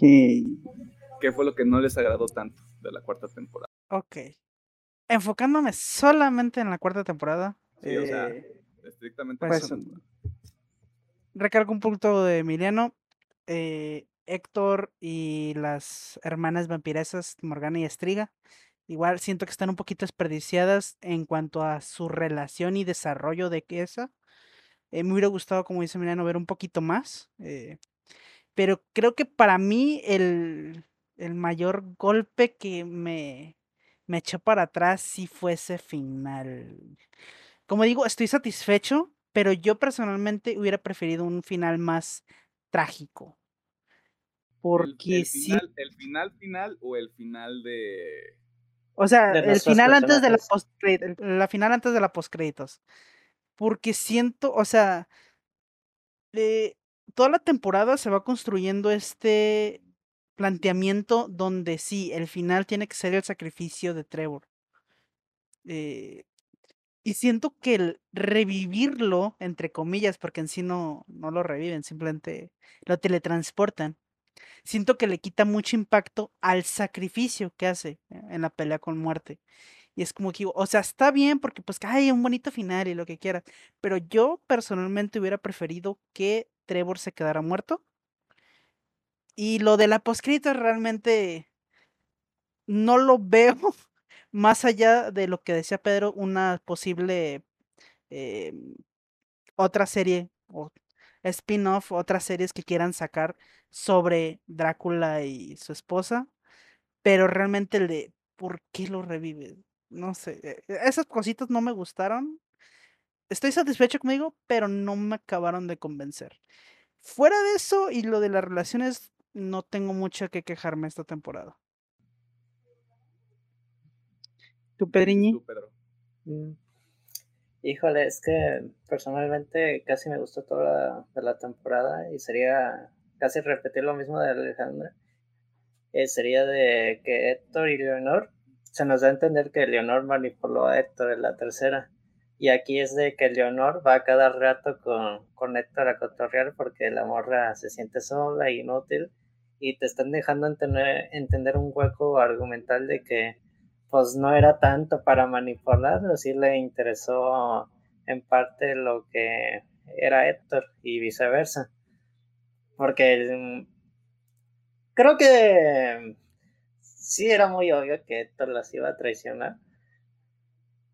¿Qué fue lo que no les agradó tanto de la cuarta temporada? Ok. Enfocándome solamente en la cuarta temporada. Sí, o sea, eh, estrictamente. Pues, recargo un punto de Emiliano. Eh, Héctor y las hermanas vampiresas Morgana y Estriga Igual siento que están un poquito desperdiciadas en cuanto a su relación y desarrollo de esa. Eh, me hubiera gustado, como dice Milano, ver un poquito más. Eh, pero creo que para mí el, mayor golpe que me, me echó para atrás sí fue ese final. Como digo, estoy satisfecho, pero yo personalmente hubiera preferido un final más trágico. Porque el final final o el final de o sea, el final antes de la post la final antes de la postcréditos. Porque siento, o sea, eh, toda la temporada se va construyendo este planteamiento donde sí, el final tiene que ser el sacrificio de Trevor. Eh, y siento que el revivirlo, entre comillas, porque en sí no, no lo reviven, simplemente lo teletransportan siento que le quita mucho impacto al sacrificio que hace eh, en la pelea con muerte. Y es como que, o sea, está bien porque pues hay un bonito final y lo que quieras, pero yo personalmente hubiera preferido que Trevor se quedara muerto. Y lo de la poscrita realmente no lo veo más allá de lo que decía Pedro, una posible em, otra serie o spin-off, otras series que quieran sacar sobre Drácula y su esposa, pero realmente el de ¿por qué lo revive? No sé, e, e, esas cositas no me gustaron. Estoy satisfecho conmigo, pero no me acabaron de convencer. Fuera de eso y lo de las relaciones, no tengo mucho que quejarme esta temporada. ¿Tú, Pedriñi? Pedro? Mm. Híjole, es que personalmente casi me gustó toda la, temporada y sería casi repetir lo mismo de Alejandra. Eh, sería de que Héctor y Leonor se nos da a entender que Leonor manipuló a Héctor en la tercera. Y aquí es de que Leonor va cada rato con, con Héctor a cotorrear porque la morra se siente sola e inútil. Y te están dejando entender, entender un hueco argumental de que pues no era tanto para manipularlo, sí le interesó en parte lo que era Héctor y viceversa. Porque creo que sí era muy obvio que Héctor las iba a traicionar,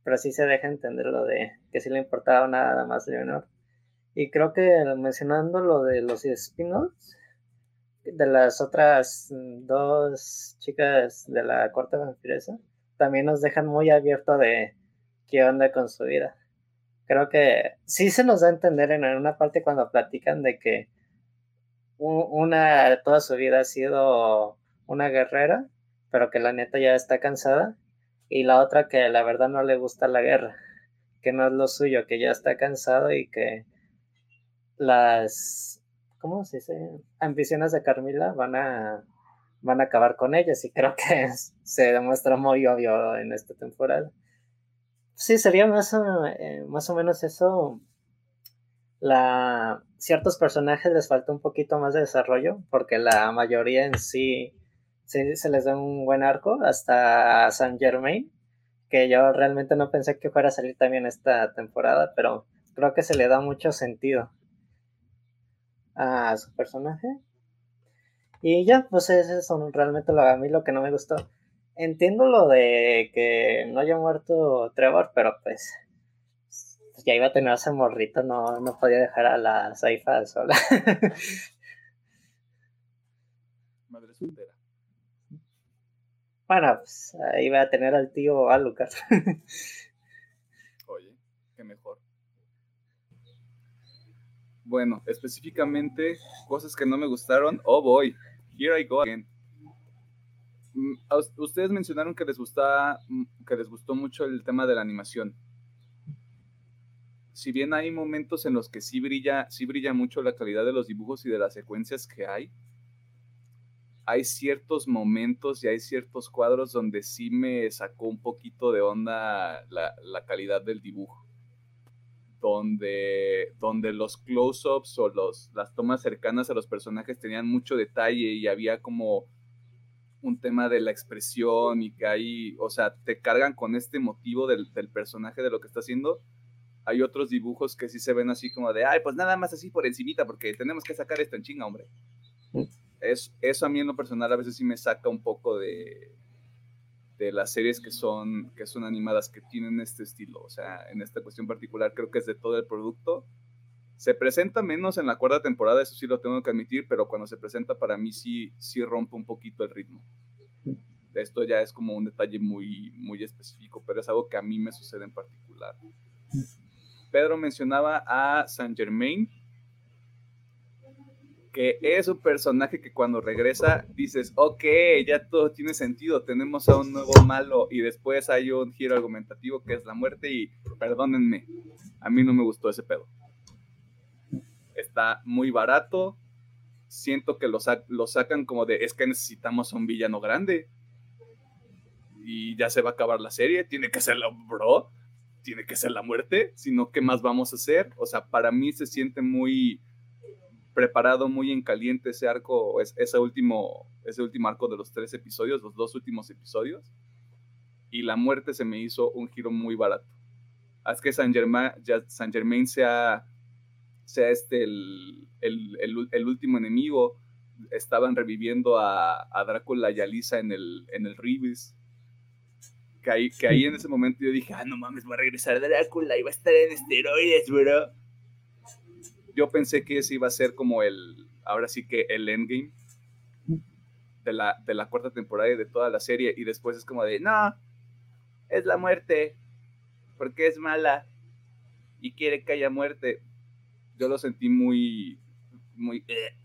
pero sí se deja entender lo de que sí le importaba nada más Leonor. Y creo que mencionando lo de los espinos, de las otras dos chicas de la corte vampiresa, también nos dejan muy abierto de qué onda con su vida. Creo que sí se nos da a entender en una parte cuando platican de que una toda su vida ha sido una guerrera, pero que la neta ya está cansada, y la otra que la verdad no le gusta la guerra, que no es lo suyo, que ya está cansado y que las, ¿cómo se dice? Ambiciones de Carmila van a van a acabar con ellas y creo que se demuestra muy obvio en esta temporada. Sí, sería más o, eh, más o menos eso. La, ciertos personajes les falta un poquito más de desarrollo porque la mayoría en sí se les da un buen arco hasta San Germain, que yo realmente no pensé que fuera a salir también esta temporada, pero creo que se le da mucho sentido a su personaje. Y ya, pues eso es realmente lo, a mí lo que no me gustó. Entiendo lo de que no haya muerto Trevor, pero pues ya iba a tener ese morrito, no, no podía dejar a la Saifa sola. Madre soltera. Bueno, pues ahí va a tener al tío Alucard. Oye, qué mejor. Bueno, específicamente, cosas que no me gustaron. Oh boy, here I go again. Mm, ustedes mencionaron que les gustaba, mm, que les gustó mucho el tema de la animación. Si bien hay momentos en los que sí brilla, sí brilla mucho la calidad de los dibujos y de las secuencias que hay, hay ciertos momentos y hay ciertos cuadros donde sí me sacó un poquito de onda la calidad del dibujo donde, donde los close-ups o los, las tomas cercanas a los personajes tenían mucho detalle y había como un tema de la expresión y que ahí, o sea, te cargan con este motivo del, del, personaje de lo que está haciendo. Hay otros dibujos que sí se ven así como de, ay, pues nada más así por encimita porque tenemos que sacar esto en chinga, hombre. Mm. Es, eso a mí en lo personal a veces sí me saca un poco de, de las series que son, que son animadas, que tienen este estilo. O sea, en esta cuestión particular creo que es de todo el producto. Se presenta menos en la cuarta temporada, eso sí lo tengo que admitir, pero cuando se presenta para mí sí, sí rompe un poquito el ritmo. Esto ya es como un detalle muy, muy específico, pero es algo que a mí me sucede en particular. Pedro mencionaba a Saint Germain, es un personaje que cuando regresa dices, ok, ya todo tiene sentido, tenemos a un nuevo malo y después hay un giro argumentativo que es la muerte y perdónenme, a mí no me gustó ese pedo. Está muy barato, siento que lo, lo sacan como de, es que necesitamos a un villano grande y ya se va a acabar la serie, tiene que ser la bro, tiene que ser la muerte, sino qué más vamos a hacer, o sea, para mí se siente muy preparado muy en caliente ese arco, ese último, ese último arco de los tres episodios, los dos últimos episodios. Y la muerte se me hizo un giro muy barato. Haz que Saint Germain, Saint Germain sea, sea este el, el, el, último enemigo. Estaban reviviendo a, a Drácula y a Lisa en el, en el Ribis. Que ahí, que ahí en ese momento yo dije, ah, no mames, va a regresar Drácula y va a estar en esteroides, bro yo pensé que ese iba a ser como el, ahora sí que el endgame de la, de la cuarta temporada y de toda la serie. Y después es como de, no, es la muerte, porque es mala y quiere que haya muerte. Yo lo sentí muy, muy... Eh.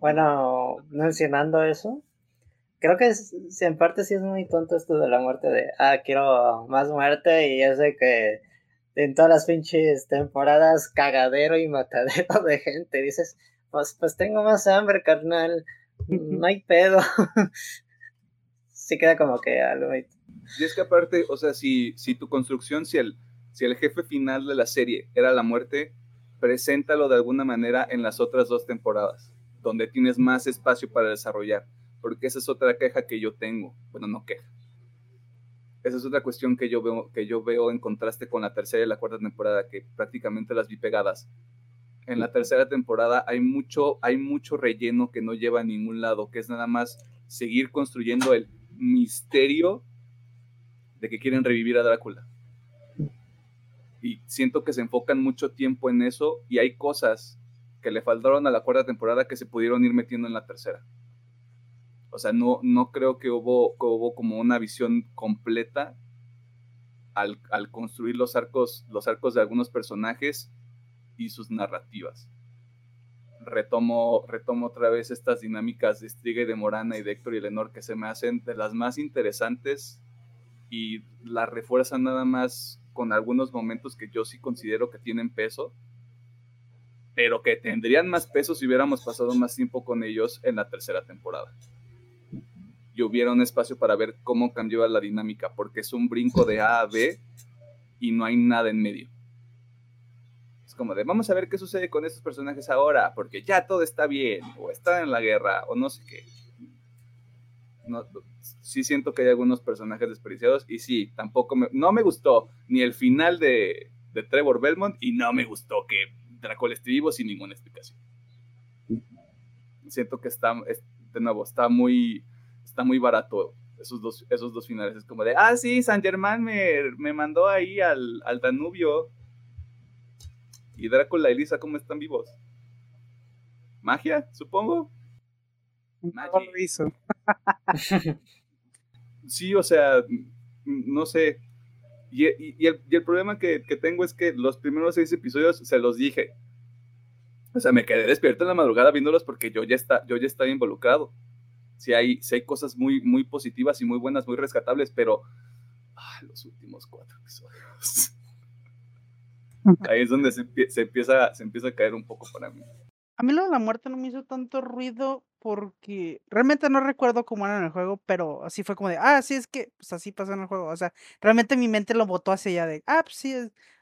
Bueno, mencionando eso, creo que en parte sí es muy tonto esto de la muerte de, ah, quiero más muerte y es de que en todas las pinches temporadas cagadero y matadero de gente. Dices, pues, pues tengo más hambre, carnal. No hay pedo. sí queda como que algo. Y es que aparte, o sea, si, si tu construcción, si el, si el jefe final de la serie era la muerte, preséntalo de alguna manera en las otras dos temporadas, donde tienes más espacio para desarrollar. Porque esa es otra queja que yo tengo. Bueno, no queja esa es otra cuestión que yo veo, que yo veo en contraste con la tercera y la cuarta temporada, que prácticamente las vi pegadas. En la tercera temporada hay mucho, hay mucho relleno que no lleva a ningún lado, que es nada más seguir construyendo el misterio de que quieren revivir a Drácula. Y siento que se enfocan mucho tiempo en eso y hay cosas que le faltaron a la cuarta temporada que se pudieron ir metiendo en la tercera. O sea, no, no creo que hubo, hubo como una visión completa al, construir los arcos, los arcos de algunos personajes y sus narrativas. Retomo, retomo otra vez estas dinámicas de Striga de Morana y de Héctor y Lenor que se me hacen de las más interesantes y las refuerzan nada más con algunos momentos que yo sí considero que tienen peso, pero que tendrían más peso si hubiéramos pasado más tiempo con ellos en la tercera temporada y hubiera un espacio para ver cómo cambió la dinámica, porque es un brinco de A a B y no hay nada en medio. Es como de, vamos a ver qué sucede con estos personajes ahora, porque ya todo está bien, o están en la guerra, o no sé qué. no, sí siento que hay algunos personajes desperdiciados y sí, tampoco me, no me gustó ni el final de, de Trevor Belmont y no me gustó que Dracula esté vivo sin ninguna explicación. Siento que está, de nuevo, está muy, está muy barato esos dos, esos dos finales. Es como de, ah, sí, San Germán me, me mandó ahí al, al Danubio. Y Drácula y Lisa, ¿cómo están vivos? ¿Magia, supongo? Magia. hizo. sí, o sea, no sé. Y, y, el, y el, problema que, que, tengo es que los primeros seis episodios se los dije. O sea, me quedé despierto en la madrugada viéndolos porque yo ya, está, yo ya estaba involucrado. Si hay, si hay cosas muy, muy positivas y muy buenas, muy rescatables, pero ah, los últimos cuatro episodios. Ahí es donde se, se, empieza, se empieza a caer un poco para mí. A mí lo de la muerte no me hizo tanto ruido porque realmente no recuerdo cómo era en el juego, pero así fue como de, ah, sí, es que pues así pasó en el juego. O sea, realmente mi mente lo botó hacia allá de, ah, pues sí.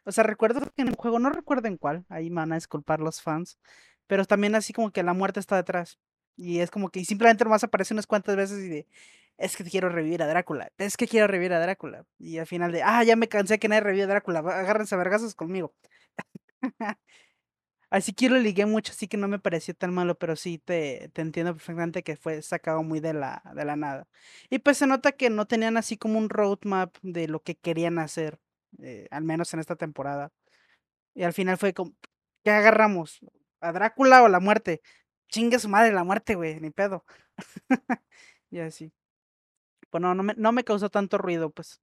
O sea, recuerdo que en el juego, no recuerdo en cuál, ahí me van a disculpar los fans, pero también así como que la muerte está detrás. Y es como que simplemente nomás aparece unas cuantas veces y de, es que quiero revivir a Drácula, es que quiero revivir a Drácula. Y al final de, ah, ya me cansé que nadie revive a Drácula, agárrense a conmigo. Así que lo ligué mucho, así que no me pareció tan malo, pero sí te, te entiendo perfectamente que fue sacado muy de la, de la nada. Y pues se nota que no tenían así como un roadmap de lo que querían hacer, eh, al menos en esta temporada. Y al final fue como, ¿qué agarramos? ¿A Drácula o la muerte? Chingue su madre la muerte, güey, ni pedo. y así. Pues no, no me, no me causó tanto ruido, pues.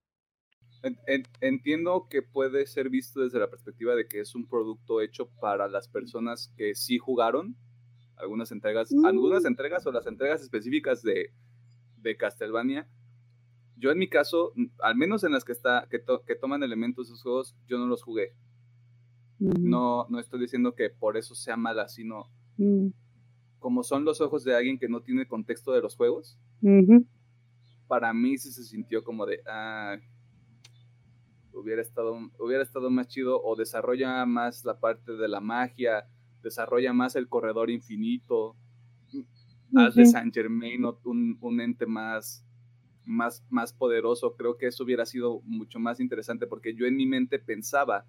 Entiendo que puede ser visto desde la perspectiva de que es un producto hecho para las personas que sí jugaron algunas entregas, algunas mm. entregas o las entregas específicas de, de Castlevania. Yo en mi caso, al menos en las que, está, que, que toman elementos de esos juegos, yo no los jugué. No, no estoy diciendo que por eso sea mala, sino mm. Como son los ojos de alguien que no tiene contexto de los juegos, para mí sí se sintió como de, ah, hubiera estado, hubiera estado más chido o desarrolla más la parte de la magia, desarrolla más el corredor infinito, haz de Saint Germain un, un ente más, más, más poderoso, creo que eso hubiera sido mucho más interesante porque yo en mi mente pensaba,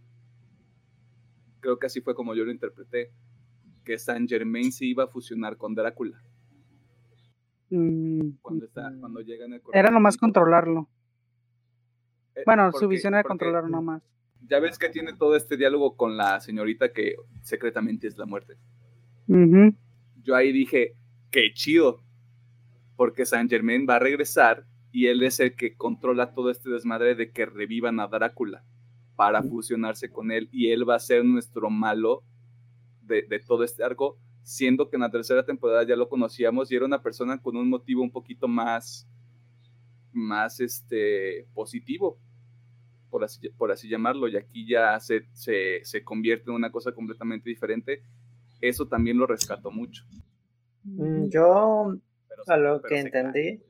creo que así fue como yo lo interpreté, que Saint Germain se iba a fusionar con Drácula. Mm, cuando, está, cuando llega en el Era nomás controlarlo. Eh, bueno, su visión era controlar nomás. Ya ves que tiene todo este diálogo con la señorita que secretamente es la muerte. Yo ahí dije, qué chido, porque Saint Germain va a regresar y él es el que controla todo este desmadre de que revivan a Drácula para fusionarse con él y él va a ser nuestro malo de, de, todo este arco, siendo que en la tercera temporada ya lo conocíamos y era una persona con un motivo un poquito más más este, positivo, por así, por así llamarlo, y aquí ya se, se, se convierte en una cosa completamente diferente. Eso también lo rescato mucho. Mm, yo, a lo que entendí,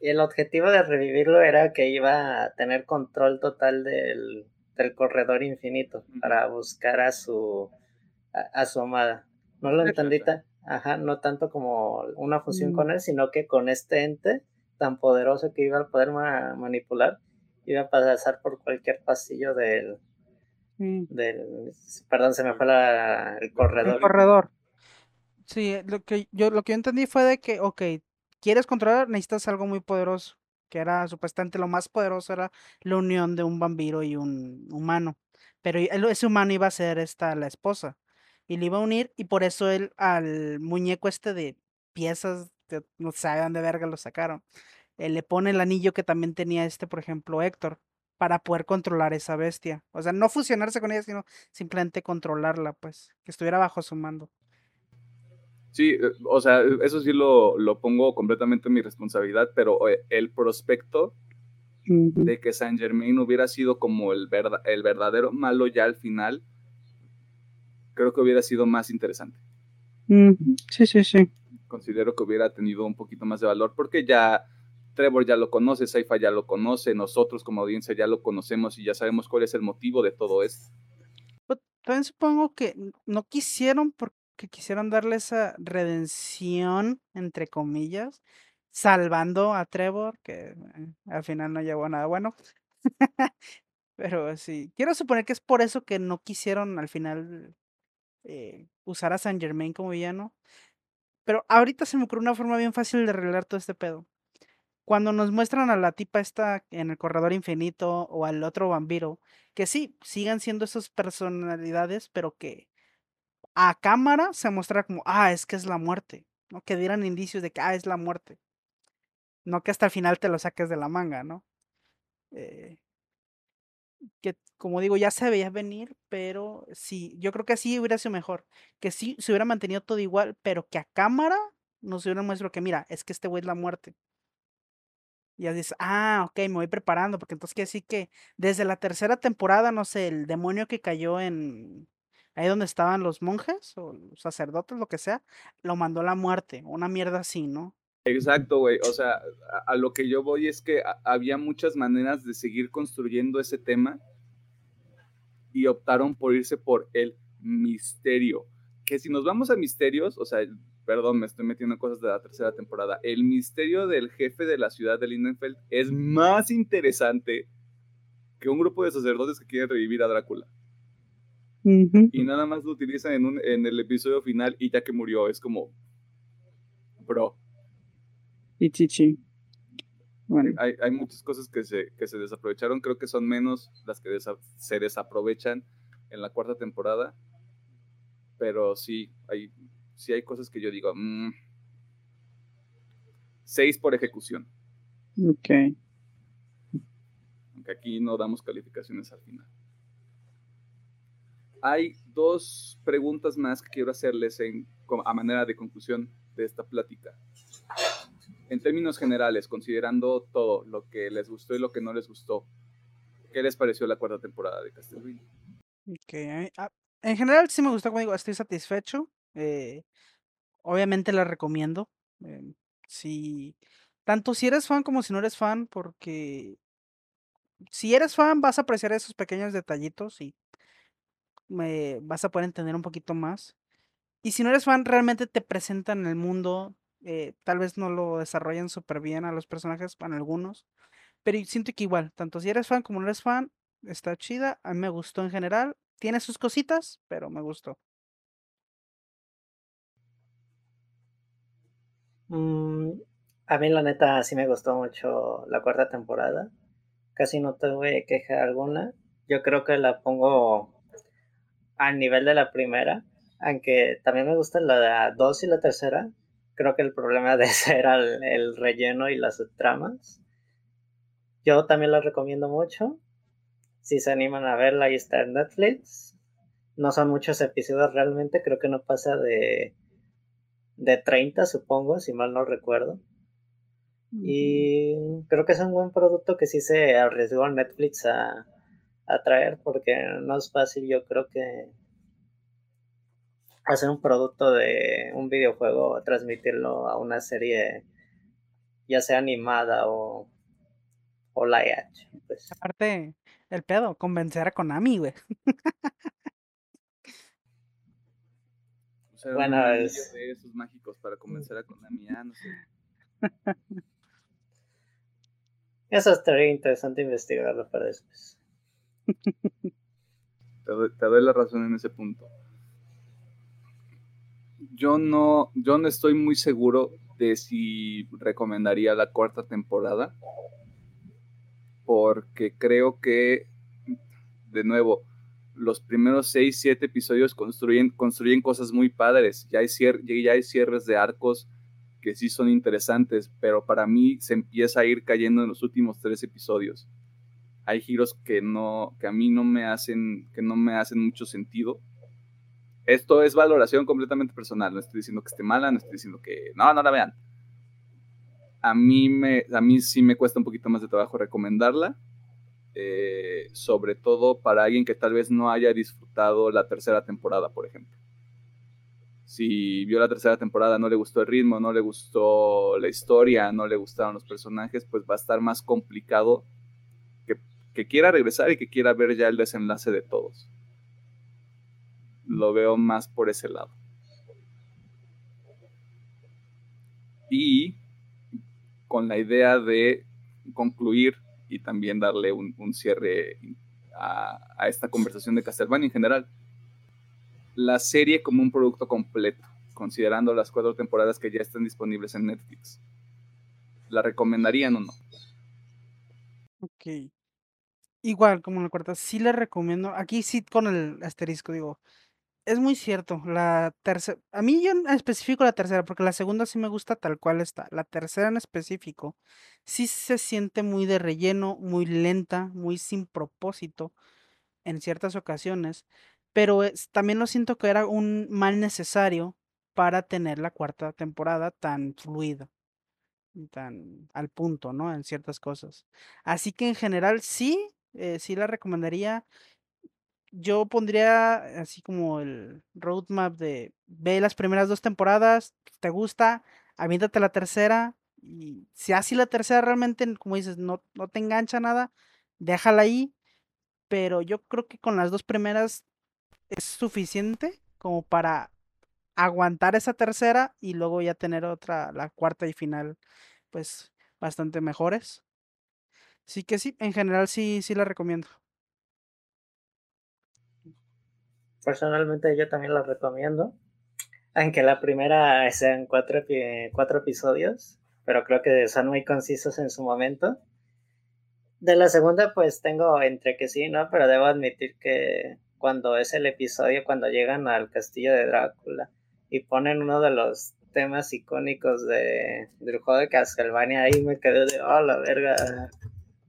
el objetivo de revivirlo era que iba a tener control total del, del corredor infinito para buscar a su, a, su amada. No lo entendí, ajá, no tanto como una fusión mm. con él, sino que con este ente tan poderoso que iba a poder manipular, iba a pasar por cualquier pasillo del, mm. del perdón, se me fue el corredor. El corredor. Sí, lo que yo lo que yo entendí fue de que, ok, quieres controlar, necesitas algo muy poderoso, que era supuestamente lo más poderoso era la unión de un vampiro y un humano, pero ese humano iba a ser esta la esposa y le iba a unir y por eso él al muñeco este de piezas no sabe dónde verga lo sacaron. Eh, le pone el anillo que también tenía este, por ejemplo, Héctor, para poder controlar esa bestia. O sea, no fusionarse con ella, sino simplemente controlarla, pues, que estuviera bajo su mando. Sí, eh, o sea, eso sí lo, lo pongo completamente en mi responsabilidad, pero eh, el prospecto de que Saint Germain hubiera sido como el, el verdadero malo ya al final, creo que hubiera sido más interesante. Sí, sí, sí considero que hubiera tenido un poquito más de valor porque ya Trevor ya lo conoce, Saifa ya lo conoce, nosotros como audiencia ya lo conocemos y ya sabemos cuál es el motivo de todo esto. Pues, también supongo que no quisieron porque quisieron darle esa redención, entre comillas, salvando a Trevor, que eh, al final no llevó nada bueno. Pero sí, quiero suponer que es por eso que no quisieron al final eh, usar a Saint Germain como villano. Pero ahorita se me ocurre una forma bien fácil de arreglar todo este pedo. Cuando nos muestran a la tipa esta en el corredor infinito o al otro vampiro, que sí, sigan siendo esas personalidades, pero que a cámara se muestra como, ah, es que es la muerte, ¿no? Que dieran indicios de que, ah, es la muerte. No que hasta el final te lo saques de la manga, ¿no? Eh, que como digo, ya se veía venir, pero sí, yo creo que así hubiera sido mejor. Que sí se hubiera mantenido todo igual, pero que a cámara nos hubiera muestrado que, mira, es que este güey es la muerte. Y ya dices, ah, ok, me voy preparando, porque entonces quiere decir que desde la tercera temporada, no sé, el demonio que cayó en ahí donde estaban los monjes o los sacerdotes, lo que sea, lo mandó la muerte, una mierda así, ¿no? Exacto, güey. O sea, a, lo que yo voy es que había muchas maneras de seguir construyendo ese tema y optaron por irse por el misterio. Que si nos vamos a misterios, o sea, perdón, me estoy metiendo en cosas de la tercera temporada, el misterio del jefe de la ciudad de Lindenfeld es más interesante que un grupo de sacerdotes que quieren revivir a Drácula. Y nada más lo utilizan en, en el episodio final y ya que murió, es como, bro, y Bueno. Hay, hay, muchas cosas que se, que se desaprovecharon, creo que son menos las que se desaprovechan en la cuarta temporada, pero sí, hay, sí hay cosas que yo digo, mmm, seis por ejecución. Ok. Aunque aquí no damos calificaciones al final. Hay dos preguntas más que quiero hacerles en, a manera de conclusión de esta plática en términos generales, considerando todo, lo que les gustó y lo que no les gustó, ¿qué les pareció la cuarta temporada de Castlevania? Okay. Ah, en general sí me gustó, como digo, estoy satisfecho. Eh, obviamente la recomiendo. Eh, tanto si eres fan como si no eres fan, porque si eres fan vas a apreciar esos pequeños detallitos y me, vas a poder entender un poquito más. Y si no eres fan, realmente te presentan el mundo eh, tal vez no lo desarrollan súper bien a los personajes, en algunos. Pero siento que igual, tanto si eres fan como no eres fan, está chida. A mí me gustó en general. Tiene sus cositas, pero me gustó. Mm, a mí la neta sí me gustó mucho la cuarta temporada. Casi no tuve queja alguna. Yo creo que la pongo al nivel de la primera. Aunque también me gusta la dos y la tercera creo que el problema de ese era el, relleno y las subtramas. Yo también la recomiendo mucho. Si se animan a verla, ahí está en Netflix. No son muchos episodios realmente, creo que no pasa de, de 30, supongo, si mal no recuerdo. Y creo que es un buen producto que sí se arriesgó Netflix a, a traer, porque no es fácil, yo creo que hacer un producto de un videojuego, transmitirlo a una serie, ya sea animada o, o live action. Pues. Aparte, el pedo, convencer a Konami, güey. bueno, es... de esos mágicos para convencer a Konami, ah, no sé. Eso estaría interesante investigarlo para después. te doy la razón en ese punto yo no, yo no estoy muy seguro de si recomendaría la cuarta temporada. Porque creo que, de nuevo, los primeros seis, siete episodios construyen, construyen cosas muy padres. Ya hay, ya hay cierres de arcos que sí son interesantes, pero para mí se empieza a ir cayendo en los últimos tres episodios. Hay giros que no, que a mí no me hacen, que no me hacen mucho sentido esto es valoración completamente personal. No estoy diciendo que esté mala, no estoy diciendo que no, no la vean. A mí, me, a mí sí me cuesta un poquito más de trabajo recomendarla. Eh, sobre todo para alguien que tal vez no haya disfrutado la tercera temporada, por ejemplo. Si vio la tercera temporada, no le gustó el ritmo, no le gustó la historia, no le gustaron los personajes, pues va a estar más complicado que, que quiera regresar y que quiera ver ya el desenlace de todos lo veo más por ese lado. Y con la idea de concluir y también darle un, cierre a, esta conversación de Castlevania en general. La serie como un producto completo, considerando las cuatro temporadas que ya están disponibles en Netflix. ¿La recomendarían o no? Ok. Igual, como la cuarta, sí la recomiendo. Aquí sí con el asterisco, digo, es muy cierto. La tercera, a mí yo en específico la tercera, porque la segunda sí me gusta tal cual está. La tercera en específico sí se siente muy de relleno, muy lenta, muy sin propósito en ciertas ocasiones, pero también lo siento que era un mal necesario para tener la cuarta temporada tan fluida, tan al punto, ¿no? En ciertas cosas. Así que en general sí, eh, sí la recomendaría yo pondría así como el roadmap de ve las primeras dos temporadas, te gusta, aviéntate la tercera y si así la tercera realmente, como dices, no, no te engancha nada, déjala ahí, pero yo creo que con las dos primeras es suficiente como para aguantar esa tercera y luego ya tener otra, la cuarta y final, pues bastante mejores. Así que sí, en general sí, sí la recomiendo. Personalmente yo también la recomiendo. Aunque la primera sean cuatro, cuatro episodios, pero creo que son muy concisos en su momento. De la segunda, pues tengo entre que sí, ¿no? Pero debo admitir que cuando es el episodio, cuando llegan al castillo de Drácula y ponen uno de los temas icónicos de, del juego de Castlevania, ahí me quedé de, oh, la verga,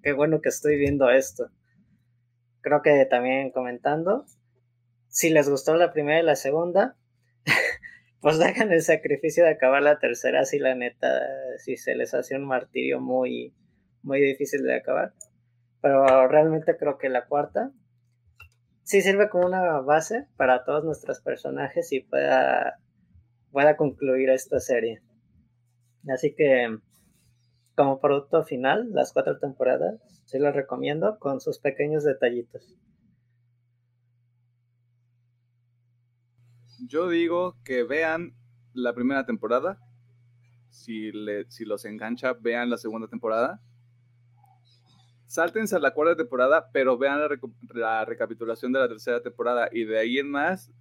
qué bueno que estoy viendo esto. Creo que también comentando, si les gustó la primera y la segunda, pues hagan el sacrificio de acabar la tercera, así la neta, si se les hace un martirio muy, muy difícil de acabar. Pero realmente creo que la cuarta sí sirve como una base para todos nuestros personajes y pueda, pueda concluir esta serie. Así que como producto final, las cuatro temporadas, sí las recomiendo con sus pequeños detallitos. Yo digo que vean la primera temporada. Si, si los engancha, vean la segunda temporada. Sáltense a la cuarta temporada, pero vean la, recapitulación de la tercera temporada. Y de ahí en más.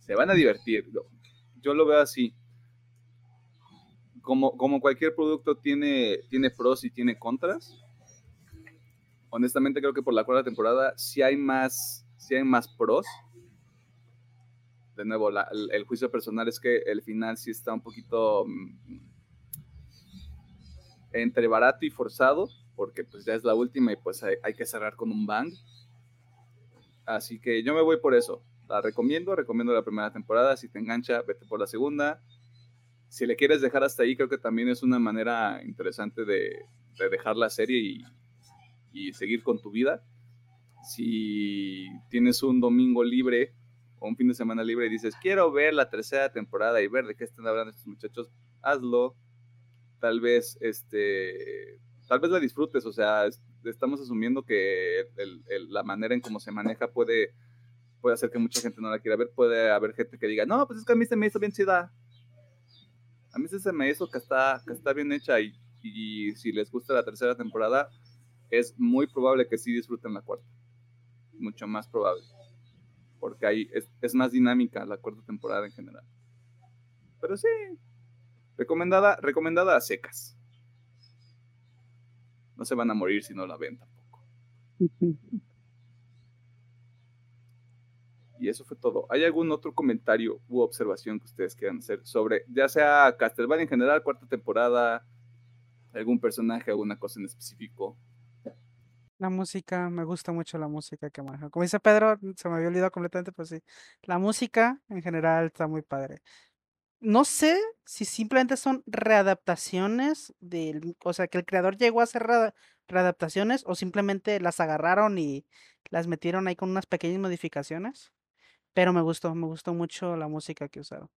Se van a divertir. Yo lo veo así. Como, como cualquier producto tiene, tiene pros y tiene contras. Honestamente creo que por la cuarta temporada sí hay más si hay más pros. De nuevo, el, juicio personal es que el final sí está un poquito mm, entre barato y forzado, porque pues ya es la última y pues hay, que cerrar con un bang. Así que yo me voy por eso. La recomiendo, recomiendo la primera temporada. Si te engancha, vete por la segunda. Si le quieres dejar hasta ahí, creo que también es una manera interesante de, de dejar la serie y seguir con tu vida si tienes un domingo libre o un fin de semana libre y dices, quiero ver la tercera temporada y ver de qué están hablando estos muchachos, hazlo. Tal vez, este, tal vez la disfrutes, o sea, estamos asumiendo que la manera en cómo se maneja puede, puede hacer que mucha gente no la quiera ver, puede haber gente que diga, no, pues es que a mí se me hizo bien chida. A mí se me hizo que está, que está bien hecha y, y si les gusta la tercera temporada, es muy probable que sí disfruten la cuarta mucho más probable. Porque ahí es, más dinámica la cuarta temporada en general. Pero sí, recomendada, recomendada a secas. No se van a morir si no la ven tampoco. Y eso fue todo. ¿Hay algún otro comentario u observación que ustedes quieran hacer sobre, ya sea Castlevania en general, cuarta temporada, algún personaje, alguna cosa en específico? La música, me gusta mucho la música que maneja. Como dice Pedro, se me había olvidado completamente, pues sí. La música en general está muy padre. No sé si simplemente son readaptaciones del, o sea, que el creador llegó a hacer readaptaciones o simplemente las agarraron y las metieron ahí con unas pequeñas modificaciones. Pero me gustó, me gustó mucho la música que usaron.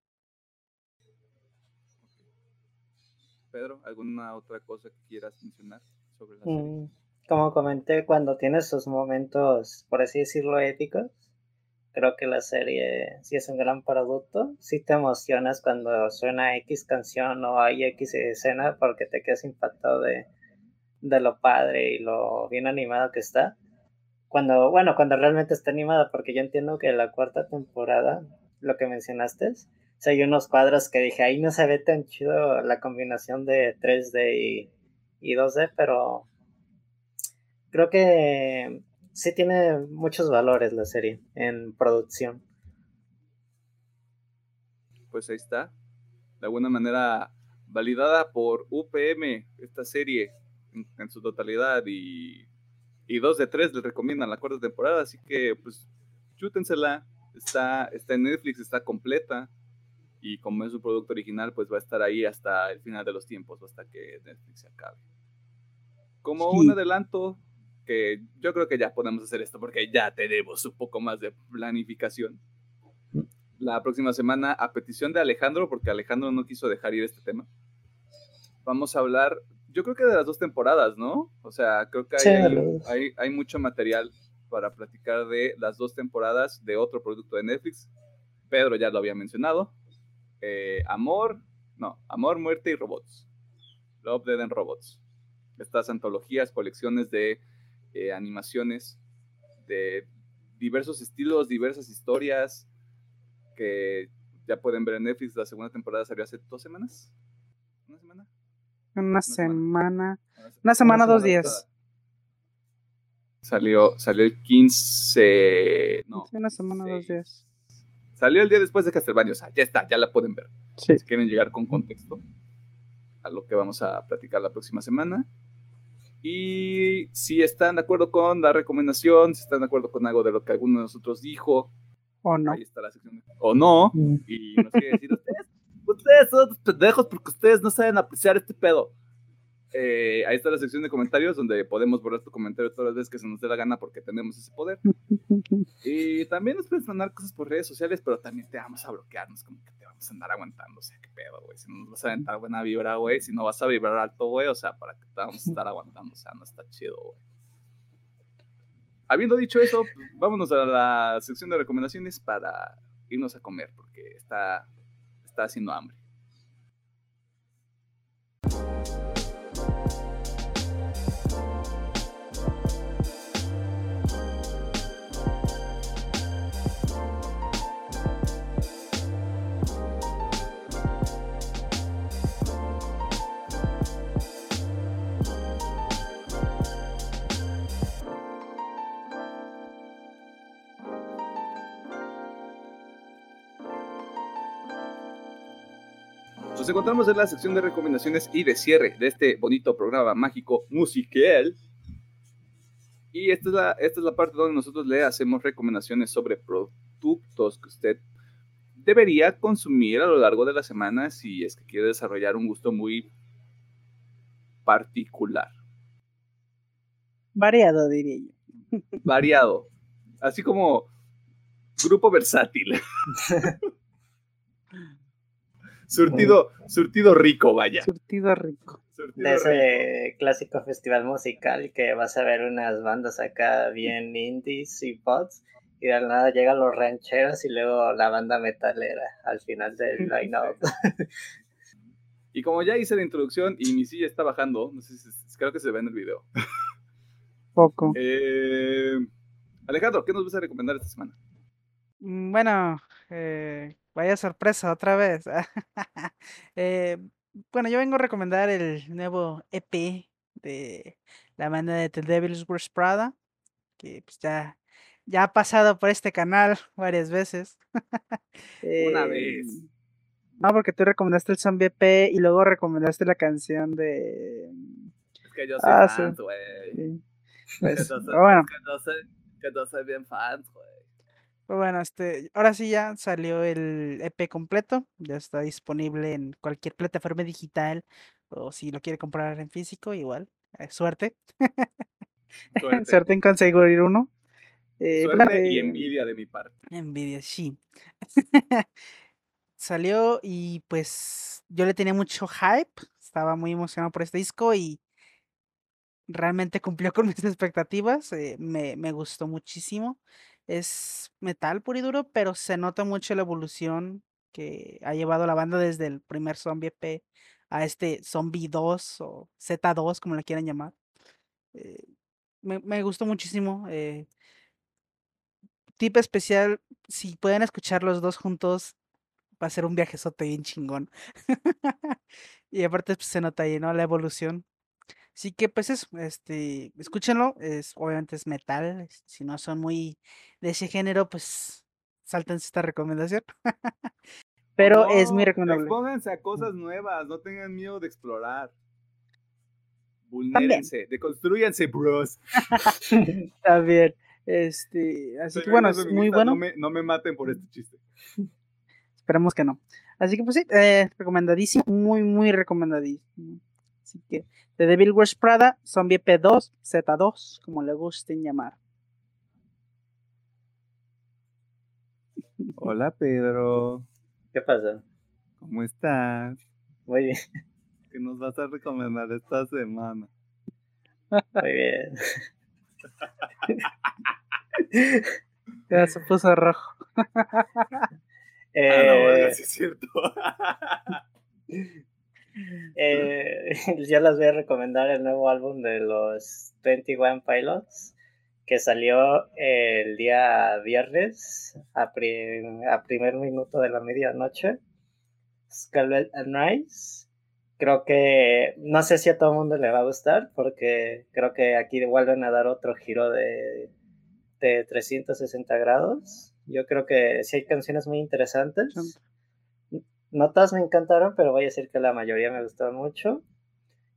Pedro, ¿alguna otra cosa que quieras mencionar sobre la serie? Como comenté, cuando tiene sus momentos, por así decirlo, épicos, creo que la serie sí es un gran producto. Sí te emocionas cuando suena X canción o hay X escena porque te quedas impactado de, de lo padre y lo bien animado que está. Cuando, bueno, cuando realmente está animada, porque yo entiendo que la cuarta temporada, lo que mencionaste, o hay unos cuadros que dije, ahí no se ve tan chido la combinación de 3D y, 2D, pero creo que sí tiene muchos valores la serie en producción. Pues ahí está. De alguna manera validada por UPM, esta serie en, su totalidad y, y dos de tres les recomiendan la cuarta temporada, así que pues chútensela, está, está en Netflix, está completa y como es su producto original, pues va a estar ahí hasta el final de los tiempos, hasta que Netflix se acabe. Como un adelanto, que yo creo que ya podemos hacer esto porque ya tenemos un poco más de planificación. La próxima semana, a petición de Alejandro, porque Alejandro no quiso dejar ir este tema, vamos a hablar, yo creo que de las dos temporadas, ¿no? O sea, creo que hay, hay, hay mucho material para platicar de las dos temporadas de otro producto de Netflix. Pedro ya lo había mencionado, eh, Amor, no, Amor, Muerte y Robots. Love, Dead and Robots. Estas antologías, colecciones de eh, animaciones de diversos estilos, diversas historias que ya pueden ver en Netflix. La segunda temporada salió hace dos semanas. ¿Una semana? Una, semana. Una semana, dos días. Salió, salió el 15. No. una semana, dos días. Salió el día después de Castlevania, o sea, ya está, ya la pueden ver. Si quieren llegar con contexto a lo que vamos a platicar la próxima semana. Y si están de acuerdo con la recomendación, si están de acuerdo con algo de lo que alguno de nosotros dijo, o no. Ahí está la sección. O no. Mm. Y nos quiere decir, ustedes, ustedes son pendejos porque ustedes no saben apreciar este pedo. Eh, ahí está la sección de comentarios donde podemos borrar tu comentario todas las veces que se nos dé la gana porque tenemos ese poder. y también nos puedes mandar cosas por redes sociales, pero también te vamos a bloquearnos, como que vamos a andar aguantando. O sea, qué pedo, güey. Si no nos vas a aventar buena vibra, güey. Si no vas a vibrar alto, güey. O sea, para que te vamos a estar aguantando. O sea, no está chido, güey. Habiendo dicho eso, pues, vámonos a la sección de recomendaciones para irnos a comer porque está, está haciendo hambre. Nos encontramos en la sección de recomendaciones y de cierre de este bonito programa mágico musical. Y esta es, la, esta es la parte donde nosotros le hacemos recomendaciones sobre productos que usted debería consumir a lo largo de la semana si es que quiere desarrollar un gusto muy particular. Variado, diría yo. Variado. Así como grupo versátil. Surtido, surtido rico, vaya. Surtido rico. de ese clásico festival musical que vas a ver unas bandas acá bien indies y pods y de nada llegan los rancheros y luego la banda metalera al final del line-up. y como ya hice la introducción y mi silla está bajando, no sé si creo que se ve en el video. Poco. Eh, Alejandro, ¿qué nos vas a recomendar esta semana? Mm, bueno, eh, Vaya sorpresa otra vez. Eh, bueno, yo vengo a recomendar el nuevo EP de la banda de The Devil's Worst Prada, que pues ya, ya ha pasado por este canal varias veces. Una vez. Em, no, porque tú recomendaste el zombie EP y luego recomendaste la canción de. Es que yo soy ah, fan, güey. Pues, bueno. que no soy bien fan, güey. Pues bueno, este, ahora sí ya salió el EP completo, ya está disponible en cualquier plataforma digital o si lo quiere comprar en físico, igual, eh, suerte. Suerte. en conseguir uno. Eh, suerte y envidia de mi parte. Envidia, sí. Salió y pues yo le tenía mucho hype, estaba muy emocionado por este disco y realmente cumplió con mis expectativas, eh, me, me gustó muchísimo. Es metal puro y duro, pero se nota mucho la evolución que ha llevado la banda desde el primer Zombie EP a este Zombie 2 o Z2, como le quieran llamar. Eh, me, me, gustó muchísimo. Eh, tip especial, si pueden escuchar los dos juntos, va a ser un viajezote bien chingón. y aparte pues, se nota ahí, ¿no? La evolución. Así que pues eso, este, escúchenlo, es, obviamente es metal, si no son muy de ese género, pues salten esta recomendación. Pero es muy recomendable. Pónganse a cosas nuevas, no tengan miedo de explorar. Vulnérense, deconstruyanse, bros. También. Este, así que bueno, es muy bueno. No me, no me, maten por este chiste. Esperemos que no. Así que pues sí, eh, recomendadísimo, muy, muy recomendadísimo. Así que The Devil Wears Prada, Zombie P2, Z2, como le gusten llamar. Hola Pedro. ¿Qué pasa? ¿Cómo estás? Muy bien. ¿Qué nos vas a recomendar esta semana? Muy bien. ya se puso rojo. eh, ah, no, bueno, sí es cierto. Eh, yo les voy a recomendar el nuevo álbum de los 21 Pilots que salió el día viernes a, primer minuto de la medianoche. Scarlet and Rise. Creo que no sé si a todo el mundo le va a gustar porque creo que aquí vuelven a dar otro giro de, de 360 grados. Yo creo que sí hay canciones muy interesantes notas me encantaron, pero voy a decir que la mayoría me gustaron mucho.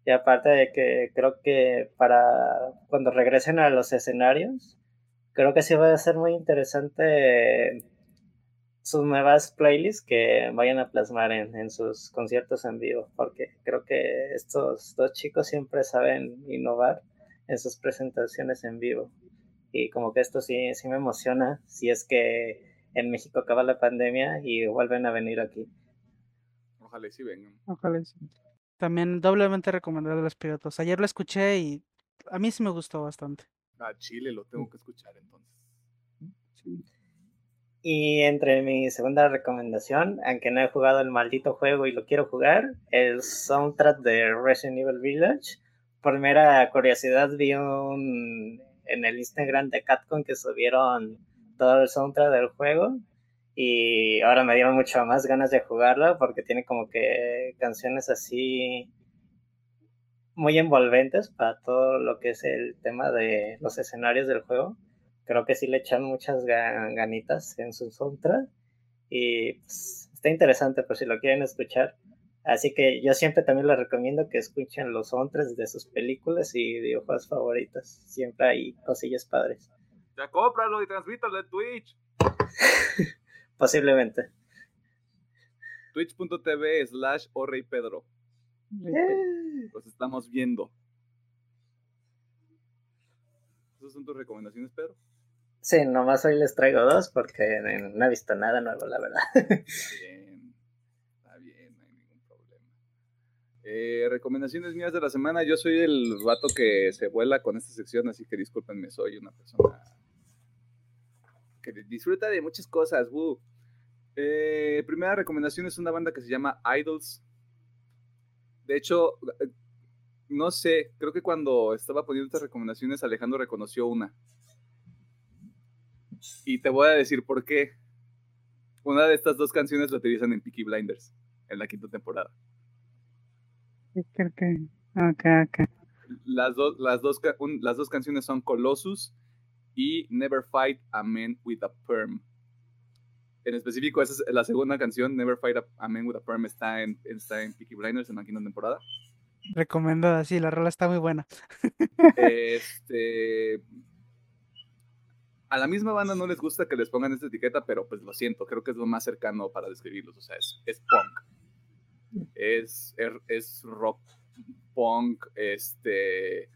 Y aparte de que creo que para cuando regresen a los escenarios, creo que sí va a ser muy interesante sus nuevas playlists que vayan a plasmar en, en, sus conciertos en vivo, porque creo que estos dos chicos siempre saben innovar en sus presentaciones en vivo. Y como que esto sí, sí me emociona si es que en México acaba la pandemia y vuelven a venir aquí. Ojalá sí vengan. Ojalá sí. También doblemente recomendable los pilotos. Ayer lo escuché y a mí sí me gustó bastante. A Chile lo tengo que escuchar entonces. Y entre mi segunda recomendación, aunque no he jugado el maldito juego y lo quiero jugar, el soundtrack de Resident Evil Village. Por mera curiosidad vi un en el Instagram de Capcom que subieron todo el soundtrack del juego y ahora me dieron mucho más ganas de jugarlo porque tiene como que canciones así muy envolventes para todo lo que es el tema de los escenarios del juego. Creo que sí le echan muchas ganitas en su soundtrack y pues, está interesante por si lo quieren escuchar. Así que yo siempre también les recomiendo que escuchen los soundtracks de sus películas y videojuegos favoritos. Siempre hay cosillas padres. Ya cómpralo y transmítalo en Twitch. Posiblemente. Twitch.tv slash o Rey Pedro. Los estamos viendo. ¿Esas son tus recomendaciones, Pedro? Sí, nomás hoy les traigo dos porque no he visto nada nuevo, la verdad. Está bien, está bien, no hay ningún problema. Eh, recomendaciones mías de la semana. Yo soy el vato que se vuela con esta sección, así que discúlpenme, soy una persona que disfruta de muchas cosas. Eh, primera recomendación es una banda que se llama Idols. De hecho, eh, no sé, creo que cuando estaba poniendo estas recomendaciones, Alejandro reconoció una. Y te voy a decir por qué. Una de estas dos canciones la utilizan en Peaky Blinders, en la quinta temporada. Las, las, dos, las dos canciones son Colossus y Never Fight a Man with a Perm. En específico, esa es la segunda canción, Never Fight a, Man with a Perm, está en, está en Peaky Blinders en la quinta temporada. Recomendada, sí, la rola está muy buena. Este. A la misma banda no les gusta que les pongan esta etiqueta, pero pues lo siento, creo que es lo más cercano para describirlos. O sea, es, es punk. Es, er, es rock punk, este.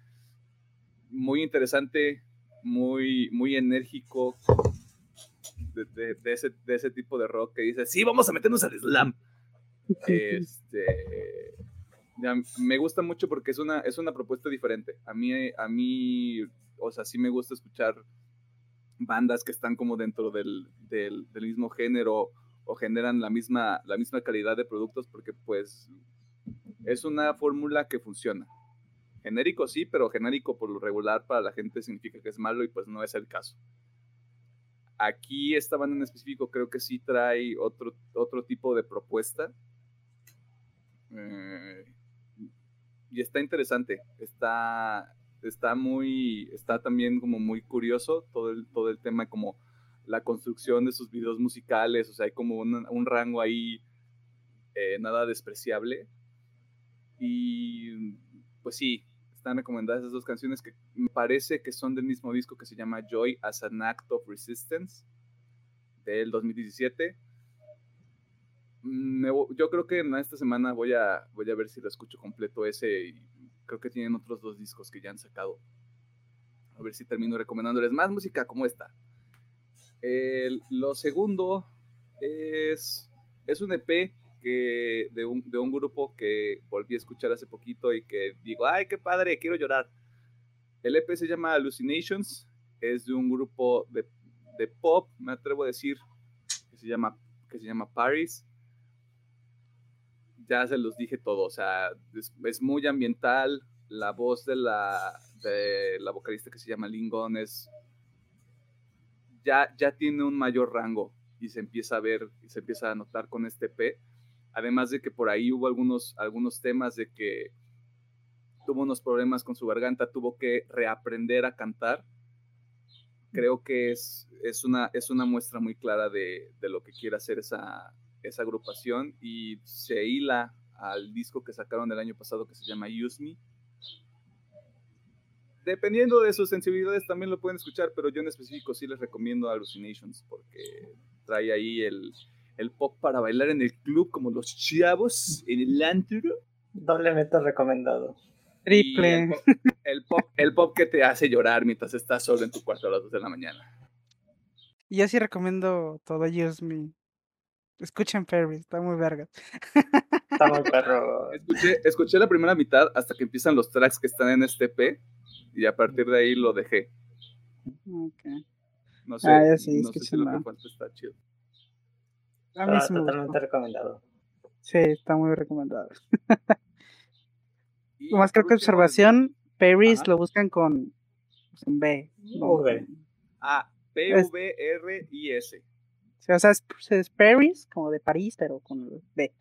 Muy interesante, muy, muy enérgico de, ese, de ese tipo de rock que dice, sí, vamos a meternos al slam. Este, me gusta mucho porque es una, es una propuesta diferente. A mí, a mí, o sea, sí me gusta escuchar bandas que están como dentro del, del, mismo género o generan la misma, la misma calidad de productos porque pues es una fórmula que funciona. Genérico sí, pero genérico por lo regular para la gente significa que es malo y pues no es el caso. Aquí esta banda en específico creo que sí trae otro, otro tipo de propuesta. Eh, y está interesante. Está, está muy, está también como muy curioso todo el, todo el tema como la construcción de sus videos musicales, o sea, hay como un, rango ahí eh, nada despreciable. Y pues sí, están recomendadas esas dos canciones que me parece que son del mismo disco que se llama Joy as an Act of Resistance del 2017. Mm, yo creo que en esta semana voy a, voy a ver si lo escucho completo ese y creo que tienen otros dos discos que ya han sacado. A ver si termino recomendándoles más música como esta. lo segundo es, es un EP de, un, de un grupo que volví a escuchar hace poquito y que digo, ay, qué padre, quiero llorar. El EP se llama Hallucinations, es de un grupo de, de pop, me atrevo a decir, que se llama, que se llama Paris ya se los dije todo, o sea, es, muy ambiental, la voz de la, de la vocalista que se llama Lingon es, ya, ya tiene un mayor rango y se empieza a ver y se empieza a notar con este P, además de que por ahí hubo algunos, algunos temas de que tuvo unos problemas con su garganta, tuvo que reaprender a cantar. Creo que es, es, una, es una muestra muy clara de, de lo que quiere hacer esa, esa agrupación y se hila al disco que sacaron el año pasado que se llama Use Me. Dependiendo de sus sensibilidades también lo pueden escuchar, pero yo en específico sí les recomiendo Hallucinations porque trae ahí el, el pop para bailar en el club como los chavos en el antro. Doblemente recomendado. Triple. El pop, el pop, que te hace llorar mientras estás solo en tu cuarto a las 2 de la mañana. Y así recomiendo todo Use Me. Escuchen Perry, está muy verga. Está muy perro. Escuché, la primera mitad hasta que empiezan los tracks que están en este P y a partir de ahí lo dejé. Okay. No sé, ah, sí, no sé si lo que falta está chido. A mí está totalmente recomendado. Sí, está muy recomendado. Más creo que observación, Perry lo buscan con, con B. V. Ah, P-V-R-I-S. O sea, es, Paris, como de París, pero con B.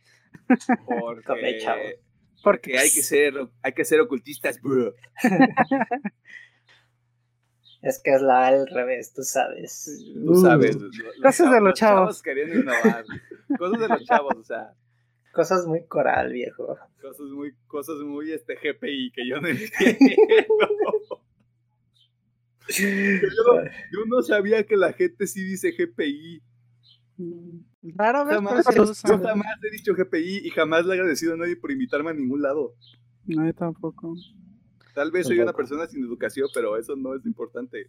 Porque, porque hay que ser, hay que ser ocultistas, bro. Es que es la al revés, tú sabes. Tú sabes. Cosas de los chavos. queriendo innovar. Cosas de los chavos, o sea. Cosas muy coral, viejo. Cosas muy, cosas muy este GPI que yo no entiendo. yo, yo no sabía que la gente sí dice GPI. Rara vez, jamás, yo jamás he dicho GPI y jamás le he agradecido a nadie por invitarme a ningún lado. No, yo tampoco. Tal vez soy una persona sin educación, pero eso no es importante.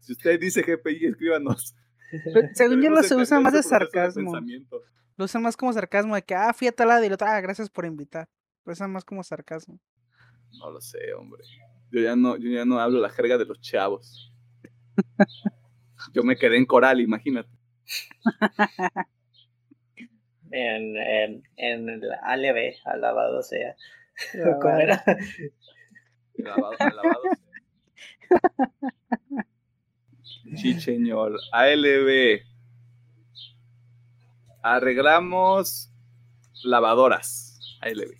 Si usted dice GPI, escríbanos. según yo lo se usa más de sarcasmo. lo usa más como sarcasmo, de que, ah, fui a tal lado y lo ah, gracias por invitar. Lo usa más como sarcasmo. No lo sé, hombre. Yo ya no, yo ya no hablo la jerga de los chavos. yo me quedé en coral, imagínate en, en, en el ALB, alabado sea. ¿Cómo era? Alabado, alabado sea. Chicheñol, ALB. Arreglamos lavadoras. ALB.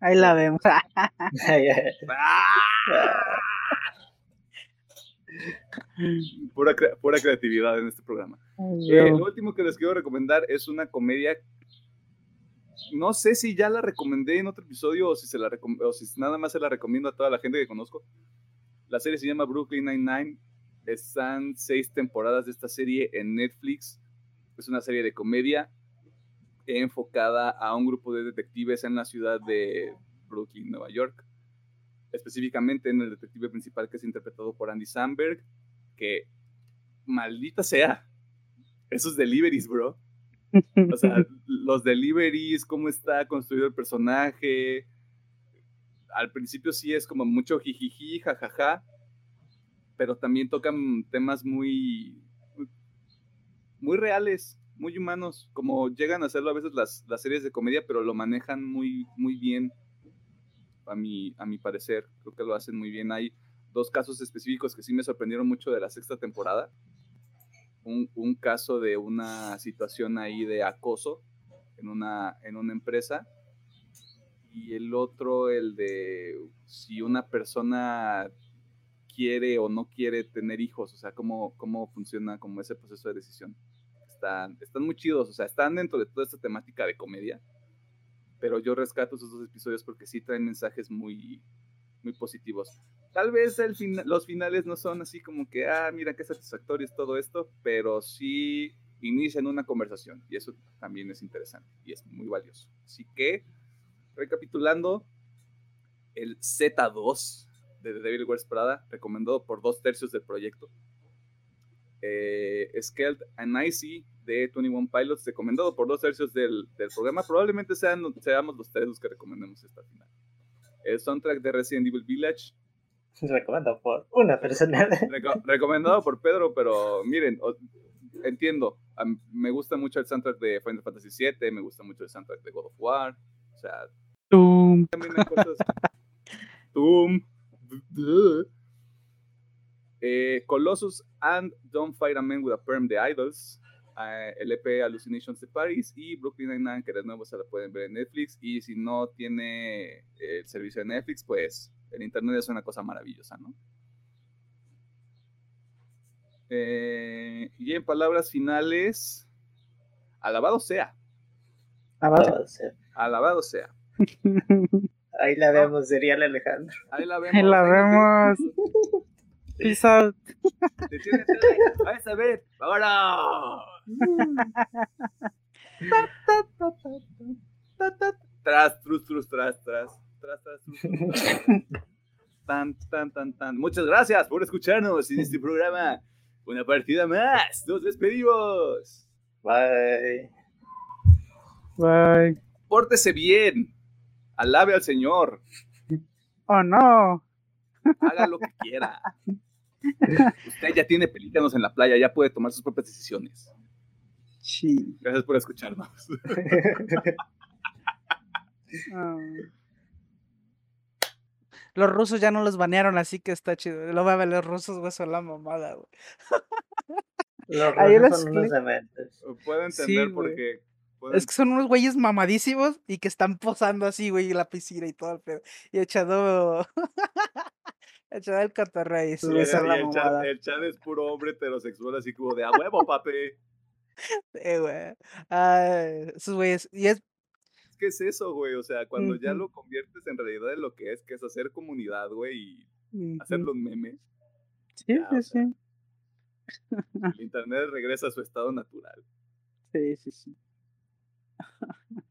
Ahí la vemos. pura, pura creatividad en este programa. Eh, lo último que les quiero recomendar es una comedia. No sé si ya la recomendé en otro episodio o si, se la nada más se la recomiendo a toda la gente que conozco. La serie se llama Brooklyn Nine-Nine. Están seis temporadas de esta serie en Netflix. Es una serie de comedia enfocada a un grupo de detectives en la ciudad de Brooklyn, Nueva York específicamente en el detective principal que es interpretado por Andy Samberg, que maldita sea, esos deliveries, bro. O sea, los deliveries, cómo está construido el personaje. Al principio sí es como mucho jijiji, jajaja, pero también tocan temas muy, muy reales, muy humanos, como llegan a hacerlo a veces las, las series de comedia, pero lo manejan muy, muy bien, a mi, a mi parecer, creo que lo hacen muy bien. Hay dos casos específicos que sí me sorprendieron mucho de la sexta temporada. Un, un caso de una situación ahí de acoso en una, en una empresa y el otro el de si una persona quiere o no quiere tener hijos, o sea, cómo, cómo funciona como ese proceso de decisión. Están, están muy chidos, o sea, están dentro de toda esta temática de comedia, pero yo rescato esos dos episodios porque sí traen mensajes muy, muy positivos. Tal vez el los finales no son así como que, ah, mira qué satisfactorio es todo esto, pero sí inician una conversación y eso también es interesante y es muy valioso. Así que, recapitulando, el Z2 de The Devil Wears Prada, recomendado por dos tercios del proyecto. Eh, Skeld and Icy de 21 Pilots, recomendado por dos tercios del, del programa. Probablemente sean, seamos los tres los que recomendemos esta final. El soundtrack de Resident Evil Village. Recomendado por una persona. recomendado por Pedro, pero miren, entiendo. me gusta mucho el soundtrack de Final Fantasy VII, me gusta mucho el soundtrack de God of War. O sea, también hay cosas. Tum. Eh, Colossus and Don't Fight a Man with a Perm de Idols. Uh, el EP Hallucinations de Paris y Brooklyn Nine-Nine, que de nuevo se la pueden ver en Netflix. Y si no tiene el servicio de Netflix, pues el internet es una cosa maravillosa, ¿no? Eh, y en palabras finales, alabado sea. Alabado sea. Alabado sea. Ahí la vemos, sería el Alejandro. Ahí la vemos. Ahí la vemos. Peace out. Vais a ver. ¡Ahora! tras, trus, trus, tras, tras. Tras, tras, trus, Tan, tan, tan, tan. Muchas gracias por escucharnos en este programa. Una partida más. Nos despedimos. Bye. Bye. Pórtese bien. Alabe al Señor. Oh, no. Haga lo que quiera. Usted ya tiene pelícanos en la playa, ya puede tomar sus propias decisiones. Sí. Gracias por escucharnos. Ah. Los rusos ya no los banearon, así que está chido. Lo va a ver los rusos, güey, son la mamada, güey. Los Ahí rusos los son unos dementes. Puedo entender Sí, por güey. qué. puedo Es que son unos güeyes mamadísimos y que están posando así, güey, en la piscina y todo el pedo. Y echando. echando el cotorreo y eso, Y el, la chat, mamada. el chat es puro hombre heterosexual, así como de a huevo, papi. Eh, güey. Ay, esos güeyes. Y es. Que es eso, güey. O sea, cuando ya lo conviertes en realidad en lo que es, que es hacer comunidad, güey, y hacer los memes, Sí, ya, o sí, sea. sí. el internet regresa a su estado natural. Sí, sí, sí.